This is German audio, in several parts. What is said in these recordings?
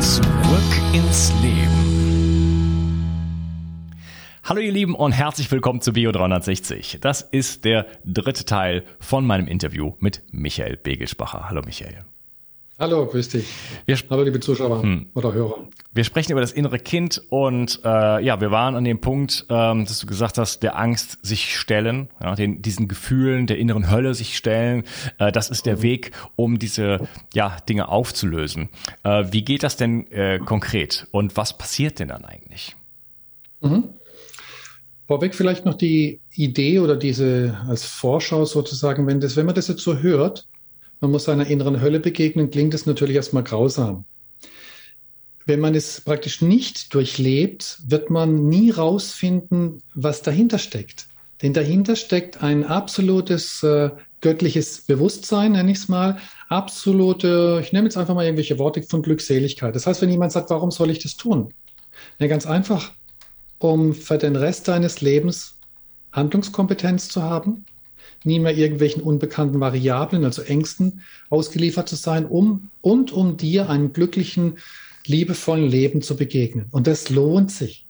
Zurück ins Leben. Hallo ihr Lieben und herzlich willkommen zu Bio 360. Das ist der dritte Teil von meinem Interview mit Michael Begelsbacher. Hallo Michael. Hallo, grüß dich. Wir Hallo, liebe Zuschauer hm. oder Hörer. Wir sprechen über das innere Kind und äh, ja, wir waren an dem Punkt, ähm, dass du gesagt hast, der Angst sich stellen, ja, den, diesen Gefühlen der inneren Hölle sich stellen. Äh, das ist der mhm. Weg, um diese ja, Dinge aufzulösen. Äh, wie geht das denn äh, konkret und was passiert denn dann eigentlich? Mhm. Vorweg vielleicht noch die Idee oder diese als Vorschau sozusagen, wenn das, wenn man das jetzt so hört, man muss seiner inneren Hölle begegnen, klingt es natürlich erstmal grausam. Wenn man es praktisch nicht durchlebt, wird man nie rausfinden, was dahinter steckt. Denn dahinter steckt ein absolutes äh, göttliches Bewusstsein, nenne ich es mal, absolute, ich nehme jetzt einfach mal irgendwelche Worte von Glückseligkeit. Das heißt, wenn jemand sagt, warum soll ich das tun? Ja, ganz einfach, um für den Rest deines Lebens Handlungskompetenz zu haben, nie mehr irgendwelchen unbekannten Variablen, also Ängsten ausgeliefert zu sein, um und um dir einen glücklichen, liebevollen Leben zu begegnen. Und das lohnt sich.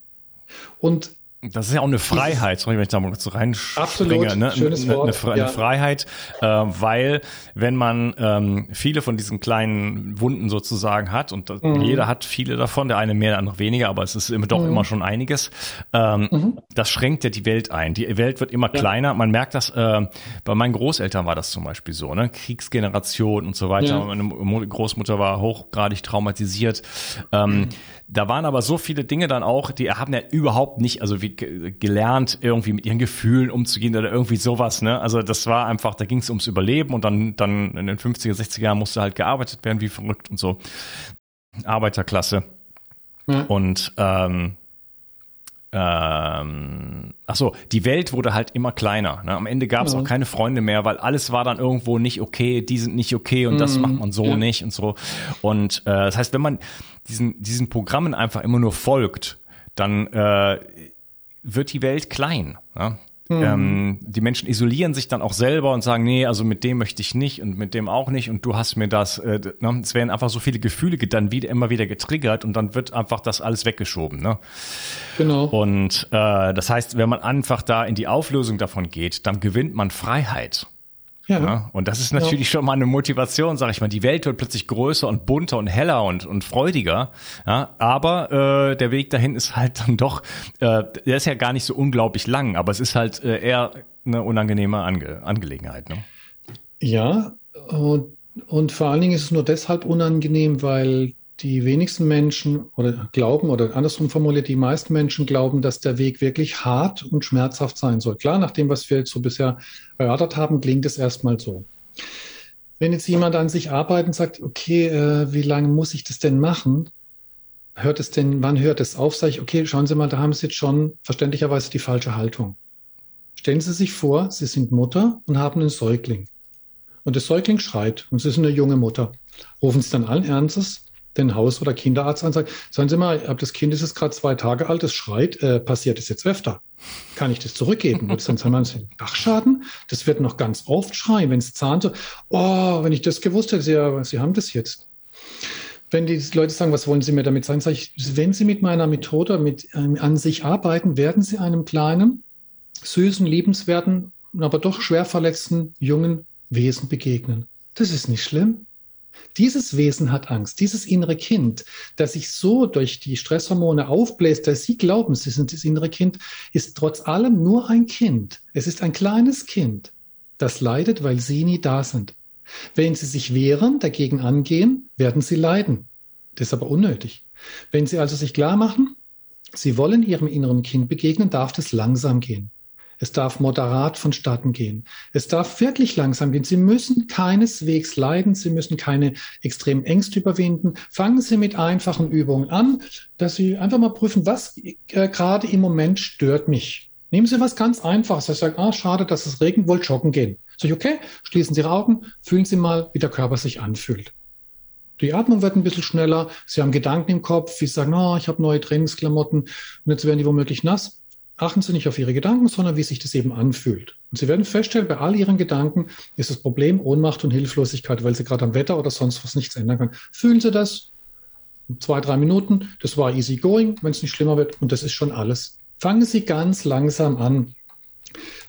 Und das ist ja auch eine Freiheit, sorry, wenn ich da mal kurz reinspringe. Absolut, ne? schönes Wort. Eine, eine, ja. Freiheit, äh, weil wenn man ähm, viele von diesen kleinen Wunden sozusagen hat und mhm. jeder hat viele davon, der eine mehr, der andere weniger, aber es ist immer, doch mhm. immer schon einiges, ähm, mhm. das schränkt ja die Welt ein. Die Welt wird immer ja. kleiner. Man merkt das, äh, bei meinen Großeltern war das zum Beispiel so, ne? Kriegsgeneration und so weiter. Ja. Meine Großmutter war hochgradig traumatisiert. Ähm, mhm. Da waren aber so viele Dinge dann auch, die haben ja überhaupt nicht, also wie gelernt, irgendwie mit ihren Gefühlen umzugehen oder irgendwie sowas, ne? Also das war einfach, da ging es ums Überleben und dann, dann in den 50er, 60er Jahren musste halt gearbeitet werden, wie verrückt und so. Arbeiterklasse. Ja. Und ähm, ähm, ach so, die Welt wurde halt immer kleiner. Ne? Am Ende gab es ja. auch keine Freunde mehr, weil alles war dann irgendwo nicht okay, die sind nicht okay und mhm. das macht man so ja. nicht und so. Und äh, das heißt, wenn man diesen, diesen Programmen einfach immer nur folgt, dann äh, wird die Welt klein. Ja? Mhm. Ähm, die Menschen isolieren sich dann auch selber und sagen, nee, also mit dem möchte ich nicht und mit dem auch nicht und du hast mir das. Äh, ne? Es werden einfach so viele Gefühle dann wieder immer wieder getriggert und dann wird einfach das alles weggeschoben. Ne? Genau. Und äh, das heißt, wenn man einfach da in die Auflösung davon geht, dann gewinnt man Freiheit. Ja. ja. Und das ist natürlich ja. schon mal eine Motivation, sag ich mal. Die Welt wird plötzlich größer und bunter und heller und, und freudiger. Ja, aber äh, der Weg dahin ist halt dann doch, äh, der ist ja gar nicht so unglaublich lang, aber es ist halt äh, eher eine unangenehme Ange Angelegenheit. Ne? Ja, und, und vor allen Dingen ist es nur deshalb unangenehm, weil die wenigsten Menschen oder glauben oder andersrum formuliert, die meisten Menschen glauben, dass der Weg wirklich hart und schmerzhaft sein soll. Klar, nach dem, was wir jetzt so bisher erörtert haben, klingt es erstmal so. Wenn jetzt jemand an sich arbeitet und sagt, okay, äh, wie lange muss ich das denn machen? Hört es denn, wann hört es auf? Sag ich, okay, schauen Sie mal, da haben Sie jetzt schon verständlicherweise die falsche Haltung. Stellen Sie sich vor, Sie sind Mutter und haben einen Säugling. Und der Säugling schreit und Sie sind eine junge Mutter. Rufen Sie dann allen Ernstes den Haus- oder Kinderarzt an und sagen, Sie mal, das Kind ist jetzt gerade zwei Tage alt, es schreit, äh, passiert es jetzt öfter? Kann ich das zurückgeben? Es dann sagen, Sie Dachschaden? Das wird noch ganz oft schreien, wenn es zahnt so, oh, wenn ich das gewusst hätte, Sie, Sie haben das jetzt. Wenn die Leute sagen, was wollen Sie mir damit sagen, sage ich, wenn Sie mit meiner Methode mit, äh, an sich arbeiten, werden Sie einem kleinen, süßen, liebenswerten, aber doch schwer verletzten jungen Wesen begegnen. Das ist nicht schlimm. Dieses Wesen hat Angst, dieses innere Kind, das sich so durch die Stresshormone aufbläst, dass Sie glauben, Sie sind das innere Kind, ist trotz allem nur ein Kind. Es ist ein kleines Kind, das leidet, weil Sie nie da sind. Wenn Sie sich wehren, dagegen angehen, werden Sie leiden. Das ist aber unnötig. Wenn Sie also sich klar machen, Sie wollen Ihrem inneren Kind begegnen, darf das langsam gehen. Es darf moderat vonstatten gehen. Es darf wirklich langsam gehen. Sie müssen keineswegs leiden. Sie müssen keine extremen Ängste überwinden. Fangen Sie mit einfachen Übungen an, dass Sie einfach mal prüfen, was äh, gerade im Moment stört mich. Nehmen Sie was ganz Einfaches. Sie sagen, ah, schade, dass es regnet, wollt joggen gehen. Sag ich, okay, schließen Sie Ihre Augen, fühlen Sie mal, wie der Körper sich anfühlt. Die Atmung wird ein bisschen schneller. Sie haben Gedanken im Kopf, Sie sagen, oh, ich habe neue Trainingsklamotten und jetzt werden die womöglich nass achten Sie nicht auf Ihre Gedanken, sondern wie sich das eben anfühlt. Und Sie werden feststellen, bei all Ihren Gedanken ist das Problem Ohnmacht und Hilflosigkeit, weil Sie gerade am Wetter oder sonst was nichts ändern können. Fühlen Sie das? Zwei, drei Minuten, das war easy going, wenn es nicht schlimmer wird, und das ist schon alles. Fangen Sie ganz langsam an.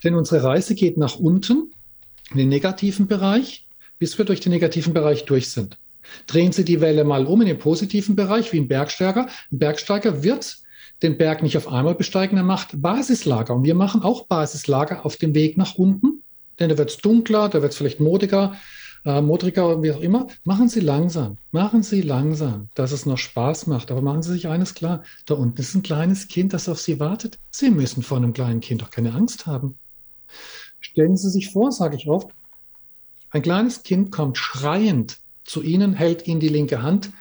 Denn unsere Reise geht nach unten, in den negativen Bereich, bis wir durch den negativen Bereich durch sind. Drehen Sie die Welle mal um in den positiven Bereich, wie ein Bergsteiger. Ein Bergsteiger wird den Berg nicht auf einmal besteigen, er macht Basislager. Und wir machen auch Basislager auf dem Weg nach unten, denn da wird es dunkler, da wird es vielleicht modiger, äh, modriger, wie auch immer. Machen Sie langsam, machen Sie langsam, dass es noch Spaß macht. Aber machen Sie sich eines klar, da unten ist ein kleines Kind, das auf Sie wartet. Sie müssen vor einem kleinen Kind doch keine Angst haben. Stellen Sie sich vor, sage ich oft, ein kleines Kind kommt schreiend zu Ihnen, hält Ihnen die linke Hand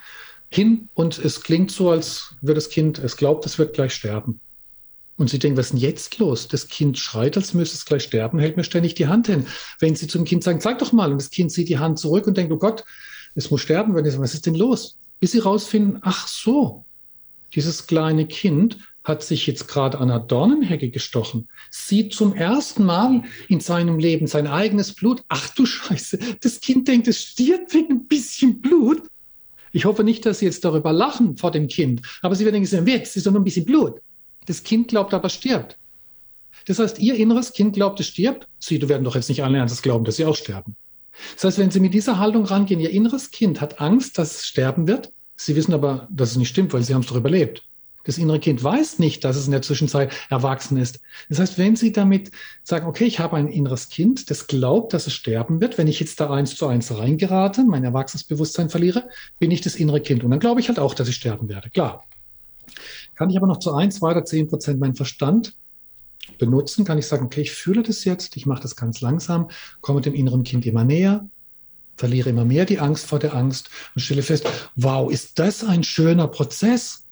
hin und es klingt so, als würde das Kind, es glaubt, es wird gleich sterben. Und sie denken, was ist denn jetzt los? Das Kind schreit, als müsste es gleich sterben, hält mir ständig die Hand hin. Wenn sie zum Kind sagen, zeig doch mal, und das Kind zieht die Hand zurück und denkt, oh Gott, es muss sterben, wenn was ist denn los? Bis sie rausfinden, ach so, dieses kleine Kind hat sich jetzt gerade an einer Dornenhecke gestochen, sieht zum ersten Mal in seinem Leben sein eigenes Blut. Ach du Scheiße, das Kind denkt, es stirbt wegen ein bisschen Blut. Ich hoffe nicht, dass Sie jetzt darüber lachen vor dem Kind, aber Sie werden denken, jetzt ist doch nur ein bisschen Blut. Das Kind glaubt aber, stirbt. Das heißt, Ihr inneres Kind glaubt, es stirbt. Sie werden doch jetzt nicht alle ernstes glauben, dass Sie auch sterben. Das heißt, wenn Sie mit dieser Haltung rangehen, Ihr inneres Kind hat Angst, dass es sterben wird. Sie wissen aber, dass es nicht stimmt, weil Sie haben es doch überlebt. Das innere Kind weiß nicht, dass es in der Zwischenzeit erwachsen ist. Das heißt, wenn Sie damit sagen, okay, ich habe ein inneres Kind, das glaubt, dass es sterben wird, wenn ich jetzt da eins zu eins reingerate, mein Erwachsenenbewusstsein verliere, bin ich das innere Kind. Und dann glaube ich halt auch, dass ich sterben werde. Klar. Kann ich aber noch zu eins, zwei oder zehn Prozent meinen Verstand benutzen, kann ich sagen, okay, ich fühle das jetzt, ich mache das ganz langsam, komme dem inneren Kind immer näher, verliere immer mehr die Angst vor der Angst und stelle fest, wow, ist das ein schöner Prozess?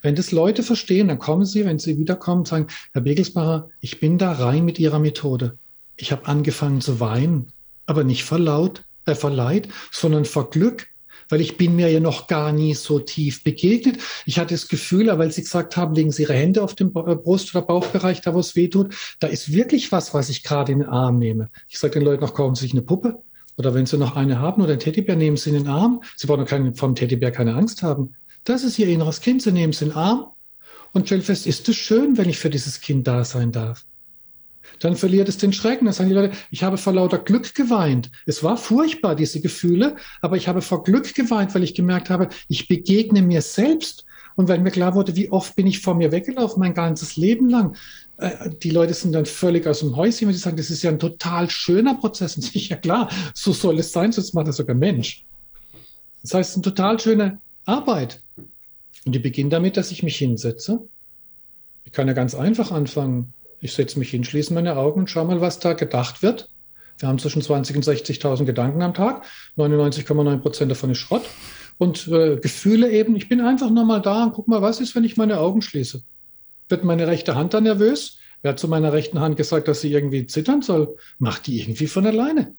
Wenn das Leute verstehen, dann kommen sie, wenn sie wiederkommen, sagen, Herr Begelsbacher, ich bin da rein mit Ihrer Methode. Ich habe angefangen zu weinen, aber nicht vor Laut, äh, vor Leid, sondern vor Glück, weil ich bin mir ja noch gar nie so tief begegnet. Ich hatte das Gefühl, weil Sie gesagt haben, legen Sie Ihre Hände auf den äh, Brust- oder Bauchbereich, da wo es weh tut, da ist wirklich was, was ich gerade in den Arm nehme. Ich sage den Leuten noch, kaufen Sie sich eine Puppe. Oder wenn Sie noch eine haben oder einen Teddybär, nehmen Sie in den Arm. Sie brauchen keinen, vom Teddybär keine Angst haben. Das ist ihr inneres Kind. Sie nehmen es in den Arm und stellen fest, ist es schön, wenn ich für dieses Kind da sein darf. Dann verliert es den Schrecken. Dann sagen die Leute, ich habe vor lauter Glück geweint. Es war furchtbar, diese Gefühle, aber ich habe vor Glück geweint, weil ich gemerkt habe, ich begegne mir selbst. Und weil mir klar wurde, wie oft bin ich vor mir weggelaufen, mein ganzes Leben lang. Äh, die Leute sind dann völlig aus dem Häuschen, wenn sie sagen, das ist ja ein total schöner Prozess. Und ich, ja klar, so soll es sein, sonst macht das sogar Mensch. Das heißt, ein total schöner Arbeit. Und die beginnt damit, dass ich mich hinsetze. Ich kann ja ganz einfach anfangen. Ich setze mich hin, schließe meine Augen und schaue mal, was da gedacht wird. Wir haben zwischen 20 und 60.000 Gedanken am Tag. 99,9 Prozent davon ist Schrott. Und äh, Gefühle eben, ich bin einfach nur mal da und guck mal, was ist, wenn ich meine Augen schließe? Wird meine rechte Hand dann nervös? Wer hat zu meiner rechten Hand gesagt, dass sie irgendwie zittern soll? Macht die irgendwie von alleine.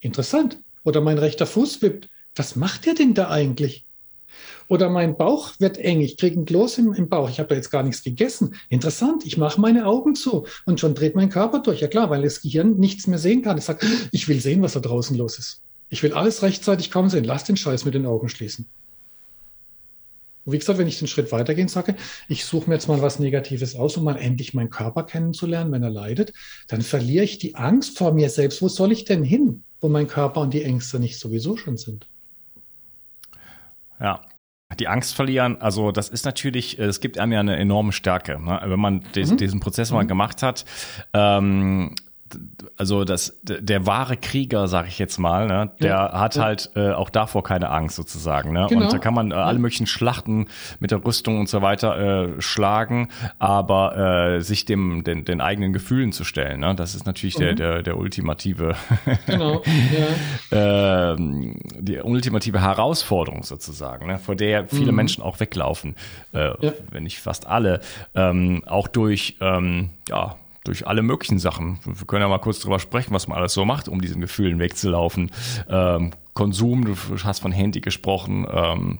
Interessant. Oder mein rechter Fuß wippt. Was macht der denn da eigentlich? Oder mein Bauch wird eng, ich kriege ein Kloß im, im Bauch, ich habe da jetzt gar nichts gegessen. Interessant, ich mache meine Augen zu und schon dreht mein Körper durch. Ja klar, weil das Gehirn nichts mehr sehen kann. Es sagt, ich will sehen, was da draußen los ist. Ich will alles rechtzeitig kaum sehen. Lass den Scheiß mit den Augen schließen. Und wie gesagt, wenn ich den Schritt weitergehen sage, ich suche mir jetzt mal was Negatives aus, um mal endlich meinen Körper kennenzulernen, wenn er leidet, dann verliere ich die Angst vor mir selbst. Wo soll ich denn hin, wo mein Körper und die Ängste nicht sowieso schon sind? Ja, die Angst verlieren, also das ist natürlich, es gibt einem ja eine enorme Stärke, ne? wenn man des, mhm. diesen Prozess mal mhm. gemacht hat. Ähm, also das, der wahre Krieger, sag ich jetzt mal, ne, der ja, hat ja. halt äh, auch davor keine Angst sozusagen. Ne? Genau. Und da kann man äh, alle möglichen Schlachten mit der Rüstung und so weiter äh, schlagen, aber äh, sich dem den, den eigenen Gefühlen zu stellen, ne? das ist natürlich mhm. der, der, der ultimative, genau. ja. äh, die ultimative Herausforderung sozusagen, ne? vor der viele mhm. Menschen auch weglaufen, äh, wenn nicht fast alle, ähm, auch durch ähm, ja durch alle möglichen Sachen. Wir können ja mal kurz drüber sprechen, was man alles so macht, um diesen Gefühlen wegzulaufen. Ähm, Konsum, du hast von Handy gesprochen, ähm,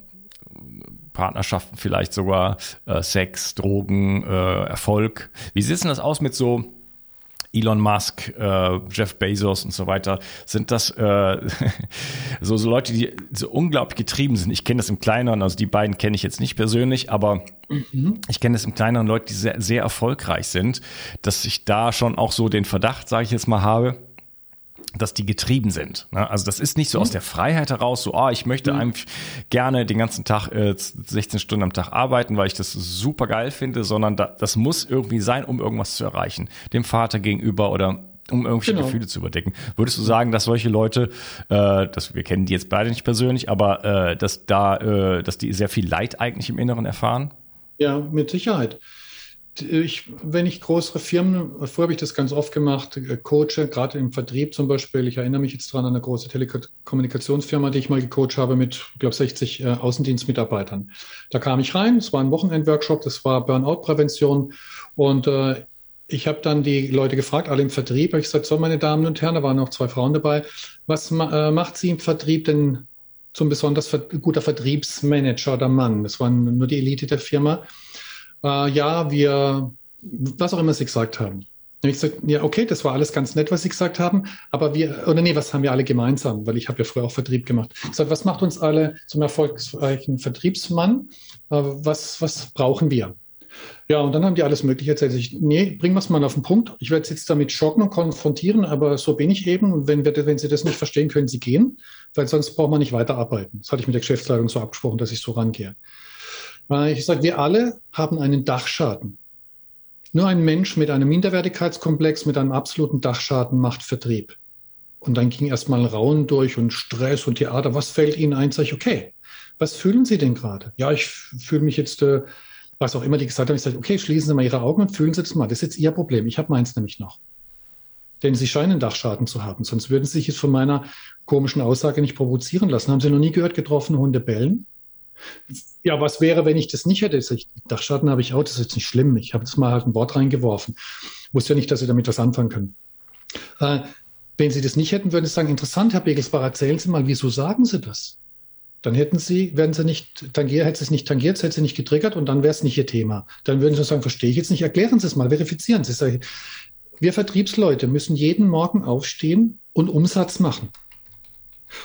Partnerschaften vielleicht sogar, äh, Sex, Drogen, äh, Erfolg. Wie sieht denn das aus mit so Elon Musk, äh, Jeff Bezos und so weiter, sind das äh, so, so Leute, die so unglaublich getrieben sind. Ich kenne das im Kleineren, also die beiden kenne ich jetzt nicht persönlich, aber mhm. ich kenne das im Kleineren Leute, die sehr, sehr erfolgreich sind, dass ich da schon auch so den Verdacht, sage ich jetzt mal, habe, dass die getrieben sind. Ne? Also das ist nicht so aus mhm. der Freiheit heraus, so, ah, ich möchte mhm. einfach gerne den ganzen Tag äh, 16 Stunden am Tag arbeiten, weil ich das super geil finde, sondern da, das muss irgendwie sein, um irgendwas zu erreichen. Dem Vater gegenüber oder um irgendwelche genau. Gefühle zu überdecken. Würdest du sagen, dass solche Leute, äh, dass wir kennen die jetzt beide nicht persönlich, aber äh, dass da, äh, dass die sehr viel Leid eigentlich im Inneren erfahren? Ja, mit Sicherheit ich, wenn ich größere Firmen, vorher habe ich das ganz oft gemacht, äh, coache, gerade im Vertrieb zum Beispiel. Ich erinnere mich jetzt dran an eine große Telekommunikationsfirma, die ich mal gecoacht habe mit, ich glaube, 60 äh, Außendienstmitarbeitern. Da kam ich rein, es war ein Wochenendworkshop, das war Burnout-Prävention und äh, ich habe dann die Leute gefragt, alle im Vertrieb, ich gesagt, so meine Damen und Herren, da waren noch zwei Frauen dabei, was ma äh, macht Sie im Vertrieb denn zum besonders ver guter Vertriebsmanager oder Mann? Das waren nur die Elite der Firma äh, ja, wir, was auch immer sie gesagt haben. Ich gesagt, ja, okay, das war alles ganz nett, was Sie gesagt haben, aber wir, oder nee, was haben wir alle gemeinsam? Weil ich habe ja früher auch Vertrieb gemacht. Ich gesagt, was macht uns alle zum erfolgreichen Vertriebsmann? Äh, was, was brauchen wir? Ja, und dann haben die alles Mögliche erzählt. Ich, nee, bringen wir es mal auf den Punkt. Ich werde jetzt damit schocken und konfrontieren, aber so bin ich eben. Wenn, wir, wenn Sie das nicht verstehen, können Sie gehen, weil sonst braucht man nicht weiterarbeiten. Das hatte ich mit der Geschäftsleitung so abgesprochen, dass ich so rangehe. Ich sage, wir alle haben einen Dachschaden. Nur ein Mensch mit einem Minderwertigkeitskomplex, mit einem absoluten Dachschaden macht Vertrieb. Und dann ging erstmal Rauen durch und Stress und Theater. Was fällt Ihnen ein? Sag ich, okay, was fühlen Sie denn gerade? Ja, ich fühle mich jetzt, äh, was auch immer die gesagt haben, ich sage, okay, schließen Sie mal Ihre Augen und fühlen Sie das mal. Das ist jetzt Ihr Problem. Ich habe meins nämlich noch. Denn Sie scheinen Dachschaden zu haben. Sonst würden Sie sich jetzt von meiner komischen Aussage nicht provozieren lassen. Haben Sie noch nie gehört, getroffene Hunde bellen? Ja, was wäre, wenn ich das nicht hätte? Dachschaden habe ich auch, das ist jetzt nicht schlimm. Ich habe jetzt mal halt ein Wort reingeworfen. Wusste ja nicht, dass Sie damit was anfangen können. Äh, wenn Sie das nicht hätten, würden Sie sagen, interessant, Herr Begelsbach, erzählen Sie mal, wieso sagen Sie das? Dann hätten Sie, werden Sie nicht tangiert, hätte es nicht tangiert, hätte Sie nicht getriggert und dann wäre es nicht Ihr Thema. Dann würden Sie sagen, verstehe ich jetzt nicht, erklären Sie es mal, verifizieren Sie es. Wir Vertriebsleute müssen jeden Morgen aufstehen und Umsatz machen.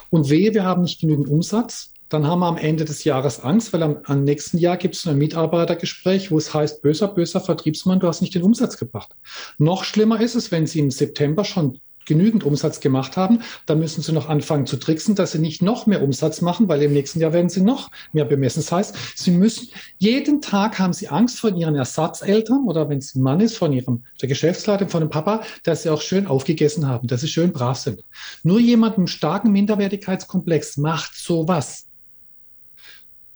Und wehe, wir haben nicht genügend Umsatz, dann haben wir am Ende des Jahres Angst, weil am, am nächsten Jahr gibt es ein Mitarbeitergespräch, wo es heißt, böser, böser Vertriebsmann, du hast nicht den Umsatz gebracht. Noch schlimmer ist es, wenn Sie im September schon genügend Umsatz gemacht haben, dann müssen sie noch anfangen zu tricksen, dass sie nicht noch mehr Umsatz machen, weil im nächsten Jahr werden sie noch mehr bemessen. Das heißt, sie müssen, jeden Tag haben sie Angst von ihren Ersatzeltern oder wenn es ein Mann ist, von ihrem, der Geschäftsleitung, von dem Papa, dass sie auch schön aufgegessen haben, dass sie schön brav sind. Nur jemand mit einem starken Minderwertigkeitskomplex macht sowas.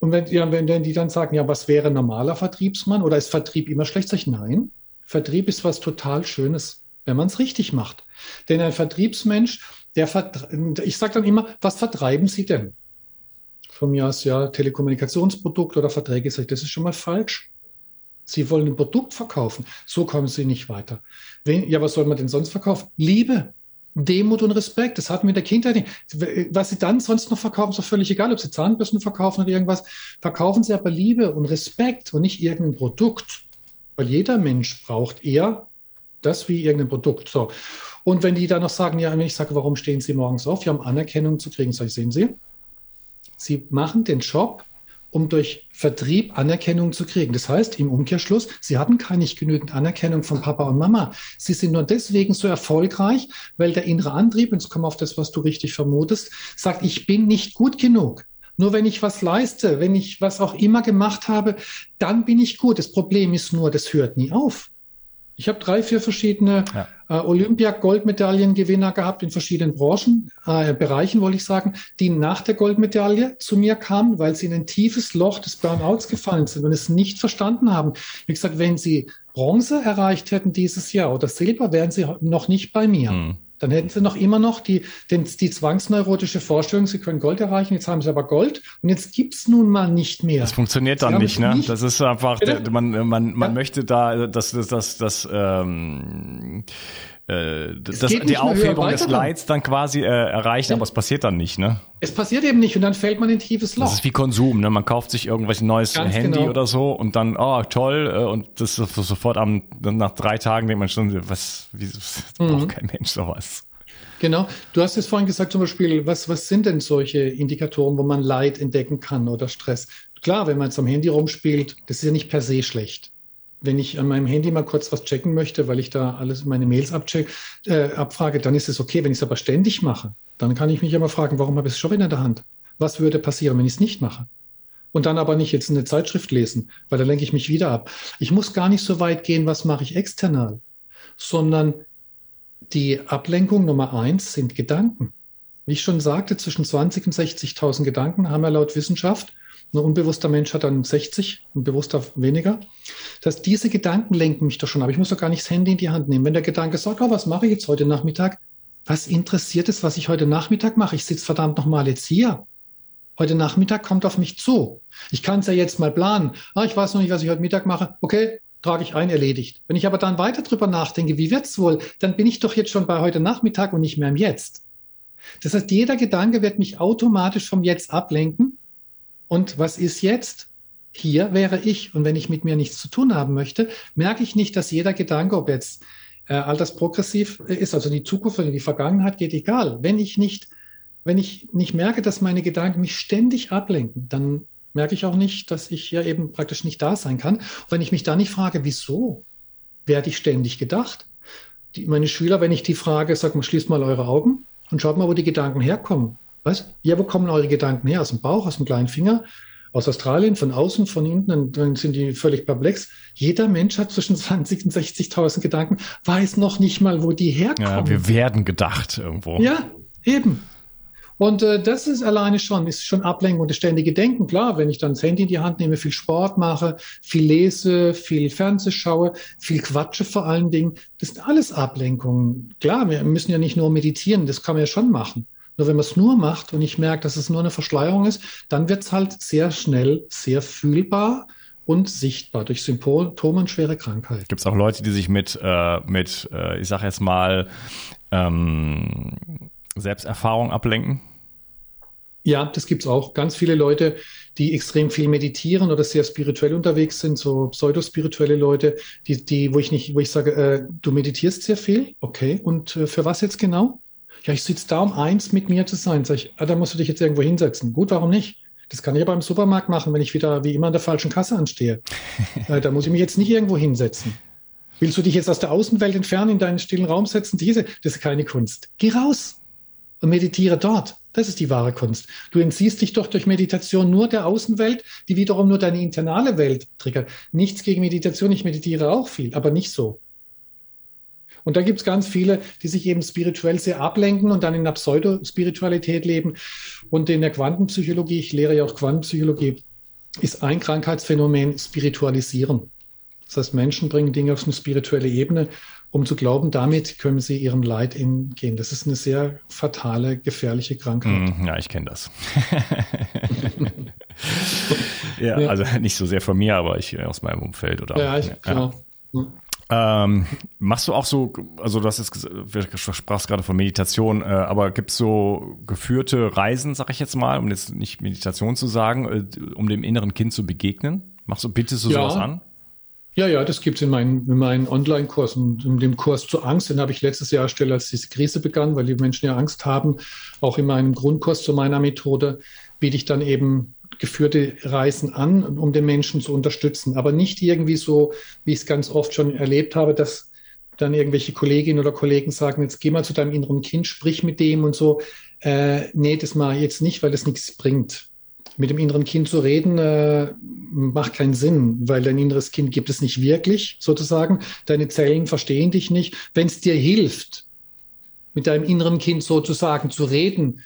Und wenn, ja, wenn, die dann sagen, ja, was wäre normaler Vertriebsmann oder ist Vertrieb immer schlecht, sage ich, nein, Vertrieb ist was total Schönes, wenn man es richtig macht. Denn ein Vertriebsmensch, der ich sage dann immer, was vertreiben Sie denn? Von mir aus ja Telekommunikationsprodukt oder Verträge, sage ich, das ist schon mal falsch. Sie wollen ein Produkt verkaufen. So kommen Sie nicht weiter. Wen, ja, was soll man denn sonst verkaufen? Liebe, Demut und Respekt. Das hatten wir in der Kindheit nicht. Was Sie dann sonst noch verkaufen, ist doch völlig egal, ob Sie Zahnbürsten verkaufen oder irgendwas. Verkaufen Sie aber Liebe und Respekt und nicht irgendein Produkt. Weil jeder Mensch braucht eher das wie irgendein Produkt. So. Und wenn die dann noch sagen, ja, wenn ich sage, warum stehen Sie morgens auf? Ja, um Anerkennung zu kriegen, sage ich, sehen Sie, Sie machen den Job, um durch Vertrieb Anerkennung zu kriegen. Das heißt, im Umkehrschluss, sie hatten gar nicht genügend Anerkennung von Papa und Mama. Sie sind nur deswegen so erfolgreich, weil der innere Antrieb, und kommen wir auf das, was du richtig vermutest, sagt, ich bin nicht gut genug. Nur wenn ich was leiste, wenn ich was auch immer gemacht habe, dann bin ich gut. Das Problem ist nur, das hört nie auf. Ich habe drei, vier verschiedene ja. äh, Olympia-Goldmedaillengewinner gehabt in verschiedenen Branchen, äh, Bereichen, wollte ich sagen, die nach der Goldmedaille zu mir kamen, weil sie in ein tiefes Loch des Burnouts gefallen sind und es nicht verstanden haben. Wie gesagt, wenn sie Bronze erreicht hätten dieses Jahr oder Silber, wären sie noch nicht bei mir. Hm. Dann hätten sie noch immer noch die, den, die zwangsneurotische Vorstellung, sie können Gold erreichen, jetzt haben sie aber Gold und jetzt gibt's nun mal nicht mehr. Das funktioniert dann nicht, ne? Nicht. Das ist einfach, Bitte? man, man, man ja. möchte da, dass das, das, das, ähm, äh, das, die Aufhebung des Leids dann quasi äh, erreicht, ja. aber es passiert dann nicht, ne? Es passiert eben nicht und dann fällt man in ein tiefes Loch. Das ist wie Konsum, ne? Man kauft sich irgendwelches neues Ganz Handy genau. oder so und dann, oh toll, äh, und das ist sofort am, nach drei Tagen denkt man schon, was, wie, das mhm. braucht kein Mensch sowas. Genau. Du hast es vorhin gesagt, zum Beispiel, was, was sind denn solche Indikatoren, wo man Leid entdecken kann oder Stress? Klar, wenn man jetzt am Handy rumspielt, das ist ja nicht per se schlecht wenn ich an meinem Handy mal kurz was checken möchte, weil ich da alles meine Mails abcheck, äh, abfrage, dann ist es okay. Wenn ich es aber ständig mache, dann kann ich mich immer fragen, warum habe ich es schon wieder in der Hand? Was würde passieren, wenn ich es nicht mache? Und dann aber nicht jetzt eine Zeitschrift lesen, weil da lenke ich mich wieder ab. Ich muss gar nicht so weit gehen, was mache ich external, sondern die Ablenkung Nummer eins sind Gedanken. Wie ich schon sagte, zwischen 20 und 60.000 Gedanken haben wir laut Wissenschaft. Ein unbewusster Mensch hat dann 60, ein bewusster weniger. Dass diese Gedanken lenken mich doch schon, aber ich muss doch gar nicht das Handy in die Hand nehmen. Wenn der Gedanke sagt, oh, was mache ich jetzt heute Nachmittag? Was interessiert es, was ich heute Nachmittag mache? Ich sitze verdammt nochmal jetzt hier. Heute Nachmittag kommt auf mich zu. Ich kann es ja jetzt mal planen. Ah, ich weiß noch nicht, was ich heute Mittag mache. Okay, trage ich ein, erledigt. Wenn ich aber dann weiter drüber nachdenke, wie wird's wohl, dann bin ich doch jetzt schon bei heute Nachmittag und nicht mehr im Jetzt. Das heißt, jeder Gedanke wird mich automatisch vom Jetzt ablenken und was ist jetzt? Hier wäre ich. Und wenn ich mit mir nichts zu tun haben möchte, merke ich nicht, dass jeder Gedanke, ob jetzt äh, altersprogressiv ist, also die Zukunft oder die Vergangenheit, geht egal. Wenn ich nicht, wenn ich nicht merke, dass meine Gedanken mich ständig ablenken, dann merke ich auch nicht, dass ich ja eben praktisch nicht da sein kann. Und wenn ich mich da nicht frage, wieso werde ich ständig gedacht? Die, meine Schüler, wenn ich die frage, sag mal, schließt mal eure Augen und schaut mal, wo die Gedanken herkommen. Was? Ja, wo kommen eure Gedanken her? Aus dem Bauch, aus dem kleinen Finger, aus Australien, von außen, von hinten, und dann sind die völlig perplex. Jeder Mensch hat zwischen 20 und 60.000 Gedanken, weiß noch nicht mal, wo die herkommen. Ja, wir werden gedacht irgendwo. Ja, eben. Und äh, das ist alleine schon, ist schon Ablenkung und das ständige Denken. Klar, wenn ich dann das Handy in die Hand nehme, viel Sport mache, viel lese, viel Fernseh schaue, viel quatsche vor allen Dingen, das sind alles Ablenkungen. Klar, wir müssen ja nicht nur meditieren, das kann man ja schon machen. Nur wenn man es nur macht und ich merke, dass es nur eine Verschleierung ist, dann wird es halt sehr schnell sehr fühlbar und sichtbar durch Symptome und schwere Krankheit. Gibt es auch Leute, die sich mit, äh, mit äh, ich sage jetzt mal, ähm, Selbsterfahrung ablenken? Ja, das gibt's auch. Ganz viele Leute, die extrem viel meditieren oder sehr spirituell unterwegs sind, so pseudospirituelle Leute, die, die, wo ich nicht, wo ich sage, äh, du meditierst sehr viel, okay. Und äh, für was jetzt genau? Ja, ich sitze da, um eins mit mir zu sein. Sag ich, ah, da musst du dich jetzt irgendwo hinsetzen. Gut, warum nicht? Das kann ich aber im Supermarkt machen, wenn ich wieder wie immer an der falschen Kasse anstehe. äh, da muss ich mich jetzt nicht irgendwo hinsetzen. Willst du dich jetzt aus der Außenwelt entfernen, in deinen stillen Raum setzen? Diese, das ist keine Kunst. Geh raus und meditiere dort. Das ist die wahre Kunst. Du entziehst dich doch durch Meditation nur der Außenwelt, die wiederum nur deine internale Welt triggert. Nichts gegen Meditation, ich meditiere auch viel, aber nicht so. Und da gibt es ganz viele, die sich eben spirituell sehr ablenken und dann in der Pseudospiritualität leben. Und in der Quantenpsychologie, ich lehre ja auch Quantenpsychologie, ist ein Krankheitsphänomen Spiritualisieren. Das heißt, Menschen bringen Dinge auf eine spirituelle Ebene, um zu glauben, damit können sie ihrem Leid entgehen. Das ist eine sehr fatale, gefährliche Krankheit. Mhm, ja, ich kenne das. ja, ja, also nicht so sehr von mir, aber ich aus meinem Umfeld oder. Ja, ich, genau. Ähm, machst du auch so, also das ist, du sprachst gerade von Meditation, äh, aber gibt es so geführte Reisen, sag ich jetzt mal, um jetzt nicht Meditation zu sagen, äh, um dem inneren Kind zu begegnen? Machst du, bietest du ja. sowas an? Ja, ja, das gibt es in meinen, in meinen Online-Kursen. In dem Kurs zur Angst, den habe ich letztes Jahr erstellt, als diese Krise begann, weil die Menschen ja Angst haben. Auch in meinem Grundkurs zu meiner Methode biete ich dann eben geführte Reisen an, um den Menschen zu unterstützen. Aber nicht irgendwie so, wie ich es ganz oft schon erlebt habe, dass dann irgendwelche Kolleginnen oder Kollegen sagen, jetzt geh mal zu deinem inneren Kind, sprich mit dem und so. Äh, nee, das mal jetzt nicht, weil das nichts bringt. Mit dem inneren Kind zu reden, äh, macht keinen Sinn, weil dein inneres Kind gibt es nicht wirklich, sozusagen. Deine Zellen verstehen dich nicht. Wenn es dir hilft, mit deinem inneren Kind sozusagen zu reden,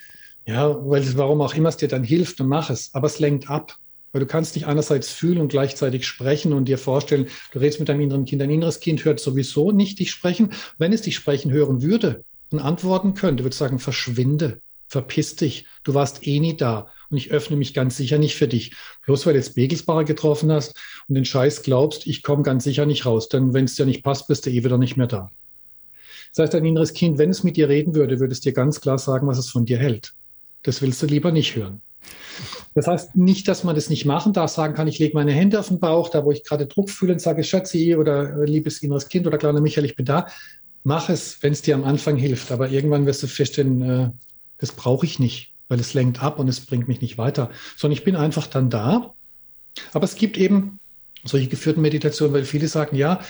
ja, weil warum auch immer es dir dann hilft, dann mach es. Aber es lenkt ab. Weil du kannst nicht einerseits fühlen und gleichzeitig sprechen und dir vorstellen, du redest mit deinem inneren Kind. Dein inneres Kind hört sowieso nicht dich sprechen. Wenn es dich sprechen hören würde und antworten könnte, würde es sagen, verschwinde, verpiss dich. Du warst eh nie da und ich öffne mich ganz sicher nicht für dich. Bloß weil du jetzt Begelsbacher getroffen hast und den Scheiß glaubst, ich komme ganz sicher nicht raus. Denn wenn es dir nicht passt, bist du eh wieder nicht mehr da. Das heißt, dein inneres Kind, wenn es mit dir reden würde, würde es dir ganz klar sagen, was es von dir hält. Das willst du lieber nicht hören. Das heißt nicht, dass man das nicht machen darf, sagen kann, ich lege meine Hände auf den Bauch, da wo ich gerade Druck fühle und sage, Schatzi oder liebes inneres Kind oder kleiner Michael, ich bin da. Mach es, wenn es dir am Anfang hilft. Aber irgendwann wirst du feststellen, äh, das brauche ich nicht, weil es lenkt ab und es bringt mich nicht weiter. Sondern ich bin einfach dann da. Aber es gibt eben solche geführten Meditationen, weil viele sagen, ja,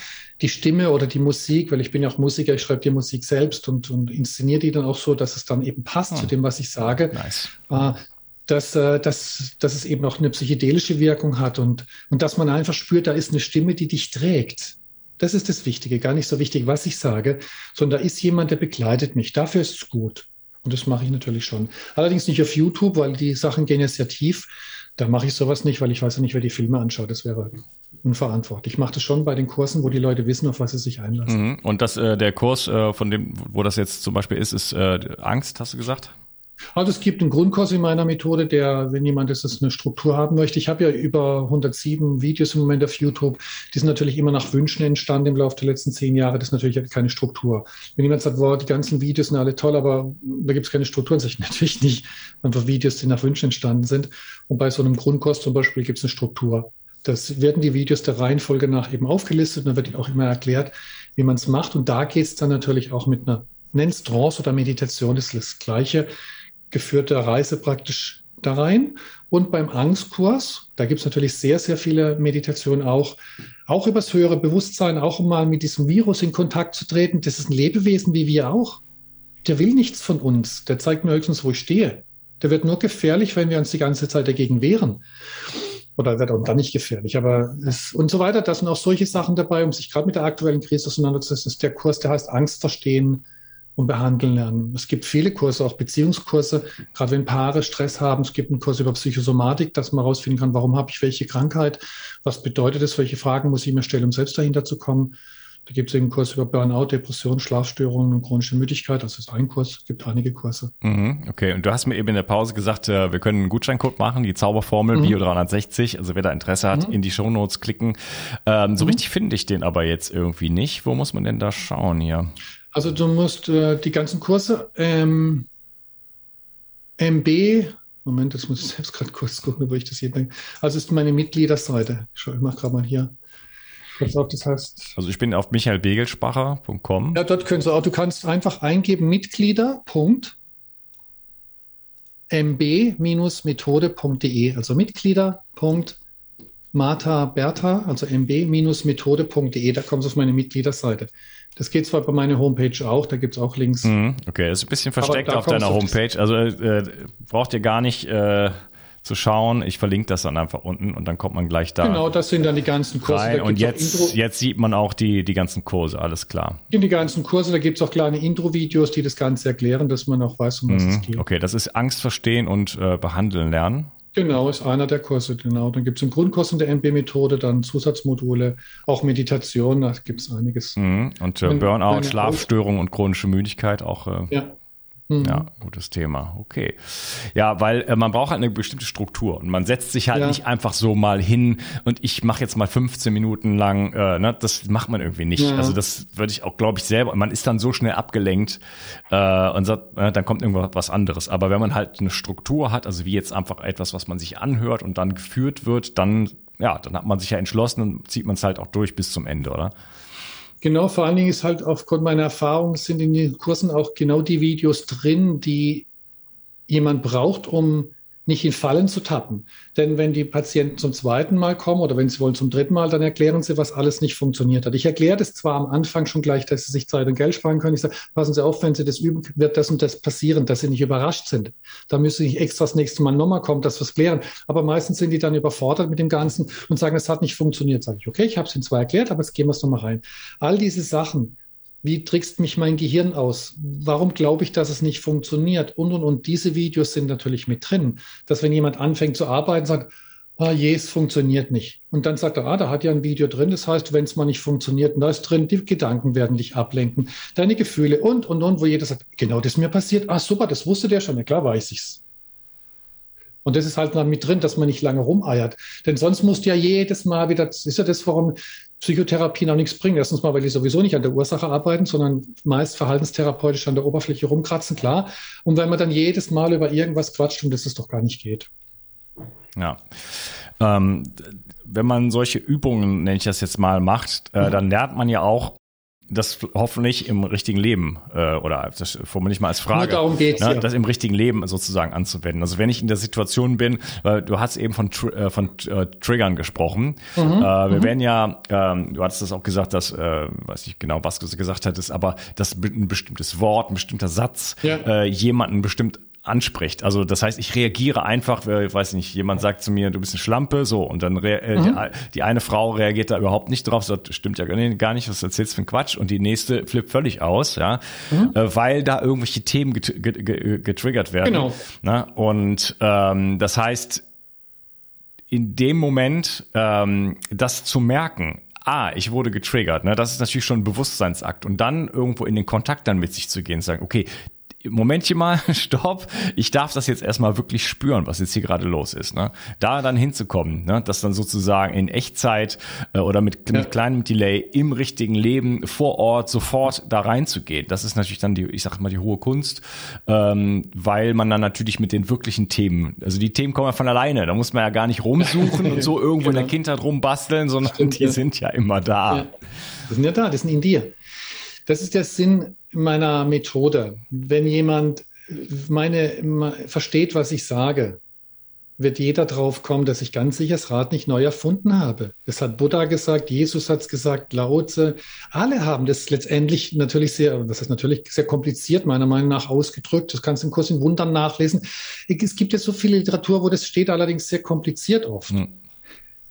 die Stimme oder die Musik, weil ich bin ja auch Musiker, ich schreibe die Musik selbst und, und inszeniere die dann auch so, dass es dann eben passt oh. zu dem, was ich sage. Nice. Äh, dass, äh, dass, dass es eben auch eine psychedelische Wirkung hat und, und dass man einfach spürt, da ist eine Stimme, die dich trägt. Das ist das Wichtige, gar nicht so wichtig, was ich sage, sondern da ist jemand, der begleitet mich. Dafür ist es gut. Und das mache ich natürlich schon. Allerdings nicht auf YouTube, weil die Sachen gehen ja sehr tief. Da mache ich sowas nicht, weil ich weiß ja nicht, wer die Filme anschaut. Das wäre unverantwortlich. Ich mache das schon bei den Kursen, wo die Leute wissen, auf was sie sich einlassen. Mhm. Und das, äh, der Kurs, äh, von dem, wo das jetzt zum Beispiel ist, ist äh, Angst, hast du gesagt? Also es gibt einen Grundkurs in meiner Methode, der, wenn jemand das eine Struktur haben möchte, ich habe ja über 107 Videos im Moment auf YouTube, die sind natürlich immer nach Wünschen entstanden im Laufe der letzten zehn Jahre, das ist natürlich keine Struktur. Wenn jemand sagt, wow, die ganzen Videos sind alle toll, aber da gibt es keine Struktur, sage ich natürlich nicht, einfach Videos, die nach Wünschen entstanden sind. Und bei so einem Grundkurs zum Beispiel gibt es eine Struktur. Das werden die Videos der Reihenfolge nach eben aufgelistet und dann wird auch immer erklärt, wie man es macht. Und da geht es dann natürlich auch mit einer, nenn's Trance oder Meditation, das ist das Gleiche geführte Reise praktisch da rein. Und beim Angstkurs, da gibt es natürlich sehr, sehr viele Meditationen auch, auch übers höhere Bewusstsein, auch um mal mit diesem Virus in Kontakt zu treten. Das ist ein Lebewesen wie wir auch. Der will nichts von uns. Der zeigt mir höchstens, wo ich stehe. Der wird nur gefährlich, wenn wir uns die ganze Zeit dagegen wehren. Oder wird auch dann nicht gefährlich. Aber es, und so weiter. Da sind auch solche Sachen dabei, um sich gerade mit der aktuellen Krise auseinanderzusetzen. Das ist der Kurs, der heißt Angst verstehen, und behandeln lernen. Es gibt viele Kurse, auch Beziehungskurse, gerade wenn Paare Stress haben. Es gibt einen Kurs über Psychosomatik, dass man herausfinden kann, warum habe ich welche Krankheit, was bedeutet es, welche Fragen muss ich mir stellen, um selbst dahinter zu kommen. Da gibt es eben einen Kurs über Burnout, Depression, Schlafstörungen und chronische Müdigkeit. Das ist ein Kurs. Es gibt einige Kurse. Mhm, okay, und du hast mir eben in der Pause gesagt, äh, wir können einen Gutscheincode machen, die Zauberformel mhm. Bio360. Also wer da Interesse hat, mhm. in die Shownotes klicken. Ähm, so mhm. richtig finde ich den aber jetzt irgendwie nicht. Wo muss man denn da schauen hier? Also du musst äh, die ganzen Kurse ähm, MB, Moment, das muss ich selbst gerade kurz gucken, wo ich das hier denke. Also ist meine Mitgliederseite. Ich, ich mache gerade mal hier. Kurz auf, das heißt. Also ich bin auf michaelbegelspacher.com. Ja, dort kannst du auch, du kannst einfach eingeben Mitglieder.mb-methode.de, also Mitglieder.martha Bertha, also mb-methode.de, da kommst du auf meine Mitgliederseite. Das geht zwar bei meiner Homepage auch, da gibt es auch Links. Mhm, okay, ist ein bisschen versteckt auf deiner Homepage. Also äh, braucht ihr gar nicht äh, zu schauen. Ich verlinke das dann einfach unten und dann kommt man gleich da. Genau, das sind dann die ganzen Kurse. Rein. Und jetzt, jetzt sieht man auch die, die ganzen Kurse, alles klar. In die ganzen Kurse, da gibt es auch kleine Intro-Videos, die das Ganze erklären, dass man auch weiß, um was mhm, es geht. Okay, das ist Angst verstehen und äh, behandeln lernen. Genau, ist einer der Kurse, genau. Dann gibt es einen Grundkurs in der MB-Methode, dann Zusatzmodule, auch Meditation, da gibt es einiges. Mhm. Und äh, Burnout, Schlafstörung und chronische Müdigkeit auch. Äh, ja. Mhm. Ja, gutes Thema. Okay. Ja, weil äh, man braucht halt eine bestimmte Struktur und man setzt sich halt ja. nicht einfach so mal hin und ich mache jetzt mal 15 Minuten lang, äh, ne, das macht man irgendwie nicht. Ja. Also das würde ich auch, glaube ich, selber, man ist dann so schnell abgelenkt äh, und sagt, äh, dann kommt irgendwas anderes. Aber wenn man halt eine Struktur hat, also wie jetzt einfach etwas, was man sich anhört und dann geführt wird, dann, ja, dann hat man sich ja entschlossen und zieht man es halt auch durch bis zum Ende, oder? Genau, vor allen Dingen ist halt aufgrund meiner Erfahrung sind in den Kursen auch genau die Videos drin, die jemand braucht, um nicht in Fallen zu tappen. Denn wenn die Patienten zum zweiten Mal kommen oder wenn sie wollen zum dritten Mal, dann erklären sie, was alles nicht funktioniert hat. Ich erkläre das zwar am Anfang schon gleich, dass sie sich Zeit und Geld sparen können. Ich sage, passen Sie auf, wenn Sie das üben, wird das und das passieren, dass Sie nicht überrascht sind. Da müssen Sie nicht extra das nächste Mal nochmal kommen, dass wir es klären. Aber meistens sind die dann überfordert mit dem Ganzen und sagen, es hat nicht funktioniert. Sage ich, okay, ich habe es Ihnen zwar erklärt, aber jetzt gehen wir es nochmal rein. All diese Sachen, wie trickst mich mein Gehirn aus? Warum glaube ich, dass es nicht funktioniert? Und, und, und diese Videos sind natürlich mit drin, dass wenn jemand anfängt zu arbeiten, sagt, ah je, es funktioniert nicht. Und dann sagt er, ah, da hat ja ein Video drin. Das heißt, wenn es mal nicht funktioniert, da ist drin, die Gedanken werden dich ablenken, deine Gefühle und, und, und, wo jeder sagt, genau das ist mir passiert. Ah, super, das wusste der schon. Ja, klar weiß ich's. Und das ist halt mit drin, dass man nicht lange rumeiert. Denn sonst musst du ja jedes Mal wieder, das ist ja das, warum Psychotherapie noch nichts bringen. Erstens mal, weil die sowieso nicht an der Ursache arbeiten, sondern meist verhaltenstherapeutisch an der Oberfläche rumkratzen, klar. Und weil man dann jedes Mal über irgendwas quatscht und das es doch gar nicht geht. Ja. Ähm, wenn man solche Übungen, nenne ich das jetzt mal, macht, äh, mhm. dann lernt man ja auch, das hoffentlich im richtigen Leben äh, oder das formuliere ich mal als Frage, Nur darum geht's, ne, ja. das im richtigen Leben sozusagen anzuwenden. Also wenn ich in der Situation bin, weil du hast eben von äh, von äh, Triggern gesprochen. Mhm. Äh, wir mhm. werden ja, ähm, du hattest das auch gesagt, dass äh, weiß nicht genau, was du gesagt hattest, aber dass ein bestimmtes Wort, ein bestimmter Satz ja. äh, jemanden bestimmt anspricht. Also das heißt, ich reagiere einfach, äh, weiß nicht, jemand sagt zu mir, du bist eine Schlampe, so und dann äh, mhm. die, die, eine Frau reagiert da überhaupt nicht drauf, sagt, stimmt ja gar nicht, was erzählst du für ein Quatsch und die nächste flippt völlig aus, ja, mhm. äh, weil da irgendwelche Themen get get get getriggert werden. Genau. Na? Und ähm, das heißt, in dem Moment ähm, das zu merken, ah, ich wurde getriggert, ne? Das ist natürlich schon ein Bewusstseinsakt. Und dann irgendwo in den Kontakt dann mit sich zu gehen, sagen, okay, Momentchen mal, stopp, ich darf das jetzt erstmal wirklich spüren, was jetzt hier gerade los ist. Ne? Da dann hinzukommen, ne? das dann sozusagen in Echtzeit äh, oder mit, ja. mit kleinem Delay im richtigen Leben vor Ort sofort da reinzugehen. Das ist natürlich dann die, ich sag mal, die hohe Kunst, ähm, weil man dann natürlich mit den wirklichen Themen, also die Themen kommen ja von alleine, da muss man ja gar nicht rumsuchen und so irgendwo genau. in der genau. Kindheit rumbasteln, sondern Stimmt, die ja. sind ja immer da. Ja. Die sind ja da, die sind in dir. Das ist der Sinn meiner Methode. Wenn jemand meine, versteht, was ich sage, wird jeder drauf kommen, dass ich ganz sicher das Rad nicht neu erfunden habe. Das hat Buddha gesagt, Jesus hat es gesagt, Lao Tse. Alle haben das letztendlich natürlich sehr, das ist natürlich sehr kompliziert, meiner Meinung nach ausgedrückt. Das kannst du im Kurs in Wundern nachlesen. Es gibt jetzt so viel Literatur, wo das steht, allerdings sehr kompliziert oft. Hm.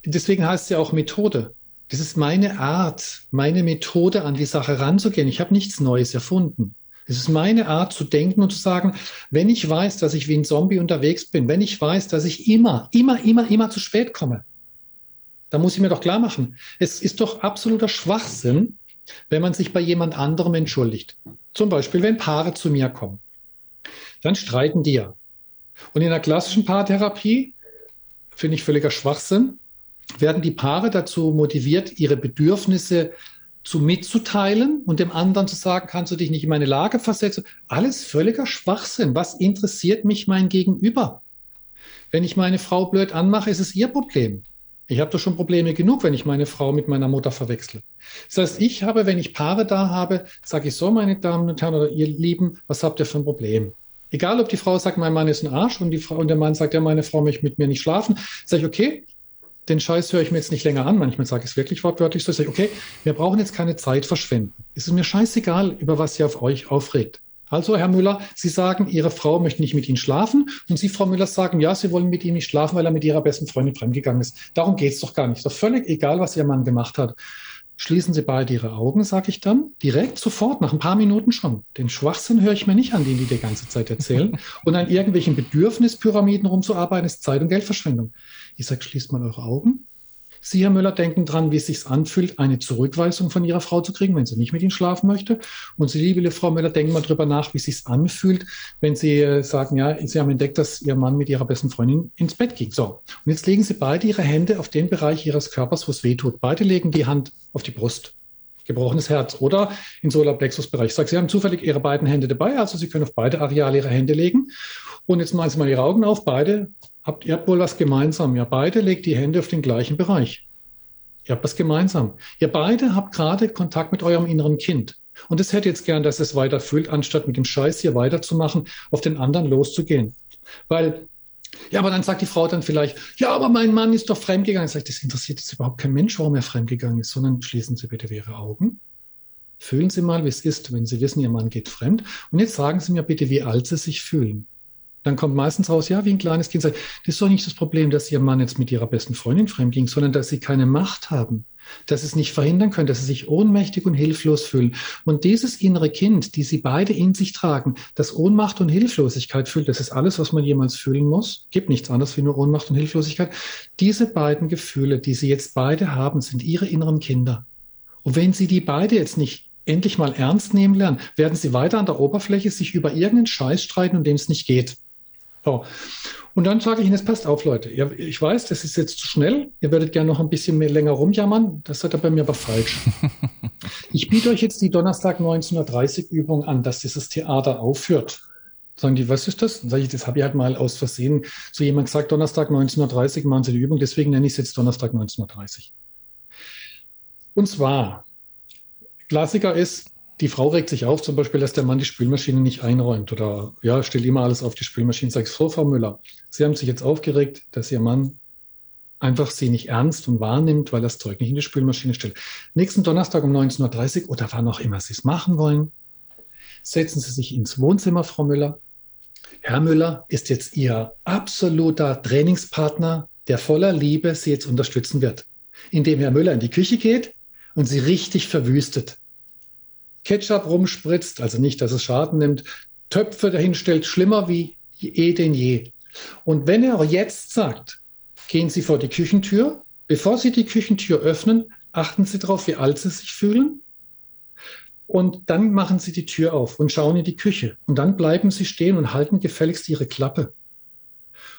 Deswegen heißt es ja auch Methode. Das ist meine Art, meine Methode, an die Sache ranzugehen. Ich habe nichts Neues erfunden. Es ist meine Art zu denken und zu sagen, wenn ich weiß, dass ich wie ein Zombie unterwegs bin, wenn ich weiß, dass ich immer, immer, immer, immer zu spät komme, dann muss ich mir doch klar machen, es ist doch absoluter Schwachsinn, wenn man sich bei jemand anderem entschuldigt. Zum Beispiel, wenn Paare zu mir kommen, dann streiten die ja. Und in der klassischen Paartherapie finde ich völliger Schwachsinn, werden die Paare dazu motiviert, ihre Bedürfnisse zu mitzuteilen und dem anderen zu sagen, kannst du dich nicht in meine Lage versetzen? Alles völliger Schwachsinn. Was interessiert mich mein Gegenüber? Wenn ich meine Frau blöd anmache, ist es ihr Problem. Ich habe doch schon Probleme genug, wenn ich meine Frau mit meiner Mutter verwechsle. Das heißt, ich habe, wenn ich Paare da habe, sage ich so, meine Damen und Herren oder ihr Lieben, was habt ihr für ein Problem? Egal, ob die Frau sagt, mein Mann ist ein Arsch und die Frau und der Mann sagt, ja, meine Frau möchte mit mir nicht schlafen, sage ich, okay, den Scheiß höre ich mir jetzt nicht länger an. Manchmal sage ich es wirklich wortwörtlich so. Ich sage, okay, wir brauchen jetzt keine Zeit verschwenden. Es ist mir scheißegal, über was ihr auf euch aufregt. Also, Herr Müller, Sie sagen, Ihre Frau möchte nicht mit Ihnen schlafen. Und Sie, Frau Müller, sagen, ja, Sie wollen mit ihm nicht schlafen, weil er mit Ihrer besten Freundin fremdgegangen ist. Darum geht es doch gar nicht. Ist doch völlig egal, was Ihr Mann gemacht hat. Schließen Sie beide Ihre Augen, sage ich dann, direkt sofort, nach ein paar Minuten schon. Den Schwachsinn höre ich mir nicht an, den die die ganze Zeit erzählen. Und an irgendwelchen Bedürfnispyramiden rumzuarbeiten, ist Zeit- und Geldverschwendung. Ich sage, schließt mal eure Augen, Sie, Herr Müller, denken dran, wie es sich anfühlt, eine Zurückweisung von Ihrer Frau zu kriegen, wenn sie nicht mit Ihnen schlafen möchte. Und Sie, liebe Frau Müller, denken mal drüber nach, wie es sich anfühlt, wenn Sie äh, sagen, ja, Sie haben entdeckt, dass Ihr Mann mit Ihrer besten Freundin ins Bett ging. So. Und jetzt legen Sie beide Ihre Hände auf den Bereich Ihres Körpers, wo es weh tut. Beide legen die Hand auf die Brust. Gebrochenes Herz oder in Solarplexus-Bereich. Ich sage, Sie haben zufällig Ihre beiden Hände dabei, also Sie können auf beide Areale Ihre Hände legen. Und jetzt machen Sie mal Ihre Augen auf, beide habt ihr habt wohl was gemeinsam. Ja, beide legt die Hände auf den gleichen Bereich. Ihr habt was gemeinsam. Ihr beide habt gerade Kontakt mit eurem inneren Kind. Und es hätte jetzt gern, dass es weiter fühlt, anstatt mit dem Scheiß hier weiterzumachen, auf den anderen loszugehen. Weil, ja, aber dann sagt die Frau dann vielleicht, ja, aber mein Mann ist doch fremdgegangen. Sag ich, das interessiert jetzt überhaupt kein Mensch, warum er fremdgegangen ist, sondern schließen Sie bitte Ihre Augen. Fühlen Sie mal, wie es ist, wenn Sie wissen, Ihr Mann geht fremd. Und jetzt sagen Sie mir bitte, wie alt Sie sich fühlen dann kommt meistens raus, ja, wie ein kleines Kind sagt, das ist doch nicht das Problem, dass ihr Mann jetzt mit ihrer besten Freundin fremdging, sondern dass sie keine Macht haben, dass sie es nicht verhindern können, dass sie sich ohnmächtig und hilflos fühlen. Und dieses innere Kind, die sie beide in sich tragen, das Ohnmacht und Hilflosigkeit fühlt, das ist alles, was man jemals fühlen muss, gibt nichts anderes wie nur Ohnmacht und Hilflosigkeit. Diese beiden Gefühle, die sie jetzt beide haben, sind ihre inneren Kinder. Und wenn sie die beide jetzt nicht endlich mal ernst nehmen lernen, werden sie weiter an der Oberfläche sich über irgendeinen Scheiß streiten, um den es nicht geht. So. Und dann sage ich Ihnen, jetzt passt auf, Leute. Ich weiß, das ist jetzt zu schnell. Ihr würdet gerne noch ein bisschen mehr länger rumjammern. Das seid ihr bei mir aber falsch. ich biete euch jetzt die Donnerstag 1930 Übung an, dass dieses Theater aufhört. Sagen die, was ist das? Dann sage ich, das habe ich halt mal aus Versehen so jemand gesagt, Donnerstag 1930 machen Sie die Übung, deswegen nenne ich es jetzt Donnerstag 1930. Und zwar, Klassiker ist, die Frau regt sich auf, zum Beispiel, dass der Mann die Spülmaschine nicht einräumt oder ja, stellt immer alles auf die Spülmaschine. Sag ich Frau Müller, Sie haben sich jetzt aufgeregt, dass Ihr Mann einfach Sie nicht ernst und wahrnimmt, weil das Zeug nicht in die Spülmaschine stellt. Nächsten Donnerstag um 19.30 Uhr oder wann auch immer Sie es machen wollen, setzen Sie sich ins Wohnzimmer, Frau Müller. Herr Müller ist jetzt Ihr absoluter Trainingspartner, der voller Liebe Sie jetzt unterstützen wird, indem Herr Müller in die Küche geht und Sie richtig verwüstet. Ketchup rumspritzt, also nicht, dass es Schaden nimmt, Töpfe dahinstellt, schlimmer wie eh denn je. Und wenn er jetzt sagt, gehen Sie vor die Küchentür, bevor Sie die Küchentür öffnen, achten Sie darauf, wie alt Sie sich fühlen. Und dann machen Sie die Tür auf und schauen in die Küche. Und dann bleiben Sie stehen und halten gefälligst Ihre Klappe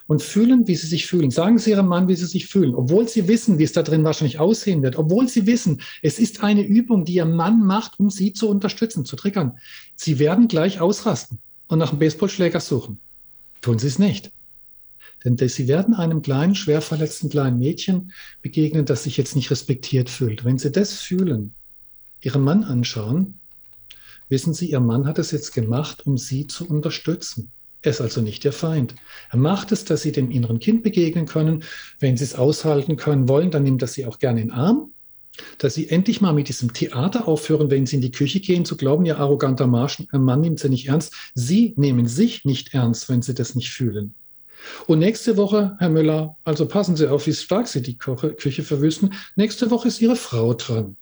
und fühlen, wie sie sich fühlen. Sagen Sie Ihrem Mann, wie Sie sich fühlen, obwohl Sie wissen, wie es da drin wahrscheinlich aussehen wird, obwohl Sie wissen, es ist eine Übung, die Ihr Mann macht, um Sie zu unterstützen, zu triggern. Sie werden gleich ausrasten und nach einem Baseballschläger suchen. Tun Sie es nicht. Denn Sie werden einem kleinen, schwer verletzten kleinen Mädchen begegnen, das sich jetzt nicht respektiert fühlt. Wenn Sie das fühlen, Ihren Mann anschauen, wissen Sie, Ihr Mann hat es jetzt gemacht, um Sie zu unterstützen. Er ist also nicht der Feind. Er macht es, dass sie dem inneren Kind begegnen können. Wenn sie es aushalten können wollen, dann nimmt er sie auch gerne in den Arm. Dass sie endlich mal mit diesem Theater aufhören, wenn sie in die Küche gehen, zu glauben, ihr arroganter Mann nimmt sie nicht ernst. Sie nehmen sich nicht ernst, wenn sie das nicht fühlen. Und nächste Woche, Herr Müller, also passen Sie auf, wie stark Sie die Küche verwüsten. Nächste Woche ist Ihre Frau dran.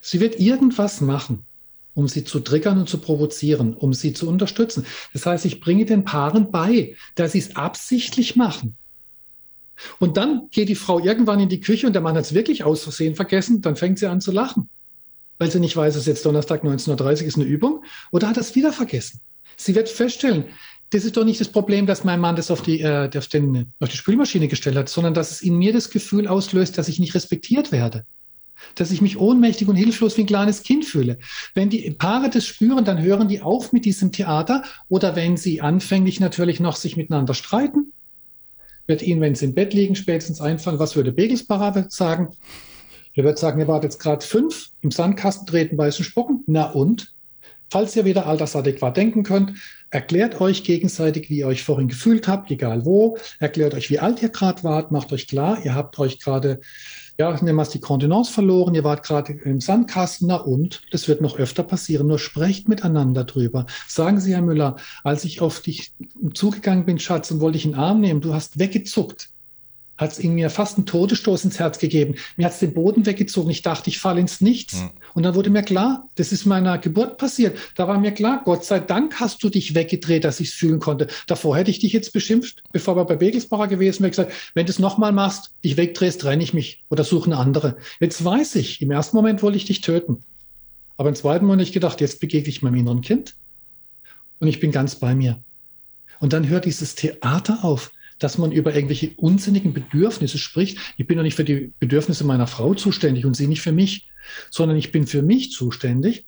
Sie wird irgendwas machen um sie zu triggern und zu provozieren, um sie zu unterstützen. Das heißt, ich bringe den Paaren bei, dass sie es absichtlich machen. Und dann geht die Frau irgendwann in die Küche und der Mann hat es wirklich aus Versehen vergessen, dann fängt sie an zu lachen, weil sie nicht weiß, es ist jetzt Donnerstag 19.30 Uhr ist eine Übung oder hat es wieder vergessen. Sie wird feststellen, das ist doch nicht das Problem, dass mein Mann das auf die, äh, auf, den, auf die Spülmaschine gestellt hat, sondern dass es in mir das Gefühl auslöst, dass ich nicht respektiert werde dass ich mich ohnmächtig und hilflos wie ein kleines Kind fühle. Wenn die Paare das spüren, dann hören die auf mit diesem Theater oder wenn sie anfänglich natürlich noch sich miteinander streiten, wird ihnen, wenn sie im Bett liegen, spätestens einfallen, was würde Begelsparer sagen? Er wird sagen, ihr wart jetzt gerade fünf, im Sandkasten treten weißen Spocken. Na und? Falls ihr wieder altersadäquat denken könnt, erklärt euch gegenseitig, wie ihr euch vorhin gefühlt habt, egal wo. Erklärt euch, wie alt ihr gerade wart. Macht euch klar, ihr habt euch gerade ja, nehmen wir die Kontenance verloren, ihr wart gerade im Sandkasten, na und? Das wird noch öfter passieren, nur sprecht miteinander drüber. Sagen Sie, Herr Müller, als ich auf dich zugegangen bin, Schatz, und wollte dich in den Arm nehmen, du hast weggezuckt. Hat es in mir fast einen Todesstoß ins Herz gegeben. Mir hat es den Boden weggezogen. Ich dachte, ich falle ins Nichts. Mhm. Und dann wurde mir klar, das ist meiner Geburt passiert. Da war mir klar, Gott sei Dank hast du dich weggedreht, dass ich es fühlen konnte. Davor hätte ich dich jetzt beschimpft, bevor wir bei Begelsbacher gewesen wäre, gesagt, wenn du es nochmal machst, dich wegdrehst, renne ich mich oder suche eine andere. Jetzt weiß ich, im ersten Moment wollte ich dich töten. Aber im zweiten Moment habe ich gedacht, jetzt begegne ich meinem inneren Kind. Und ich bin ganz bei mir. Und dann hört dieses Theater auf dass man über irgendwelche unsinnigen Bedürfnisse spricht. Ich bin doch nicht für die Bedürfnisse meiner Frau zuständig und sie nicht für mich, sondern ich bin für mich zuständig.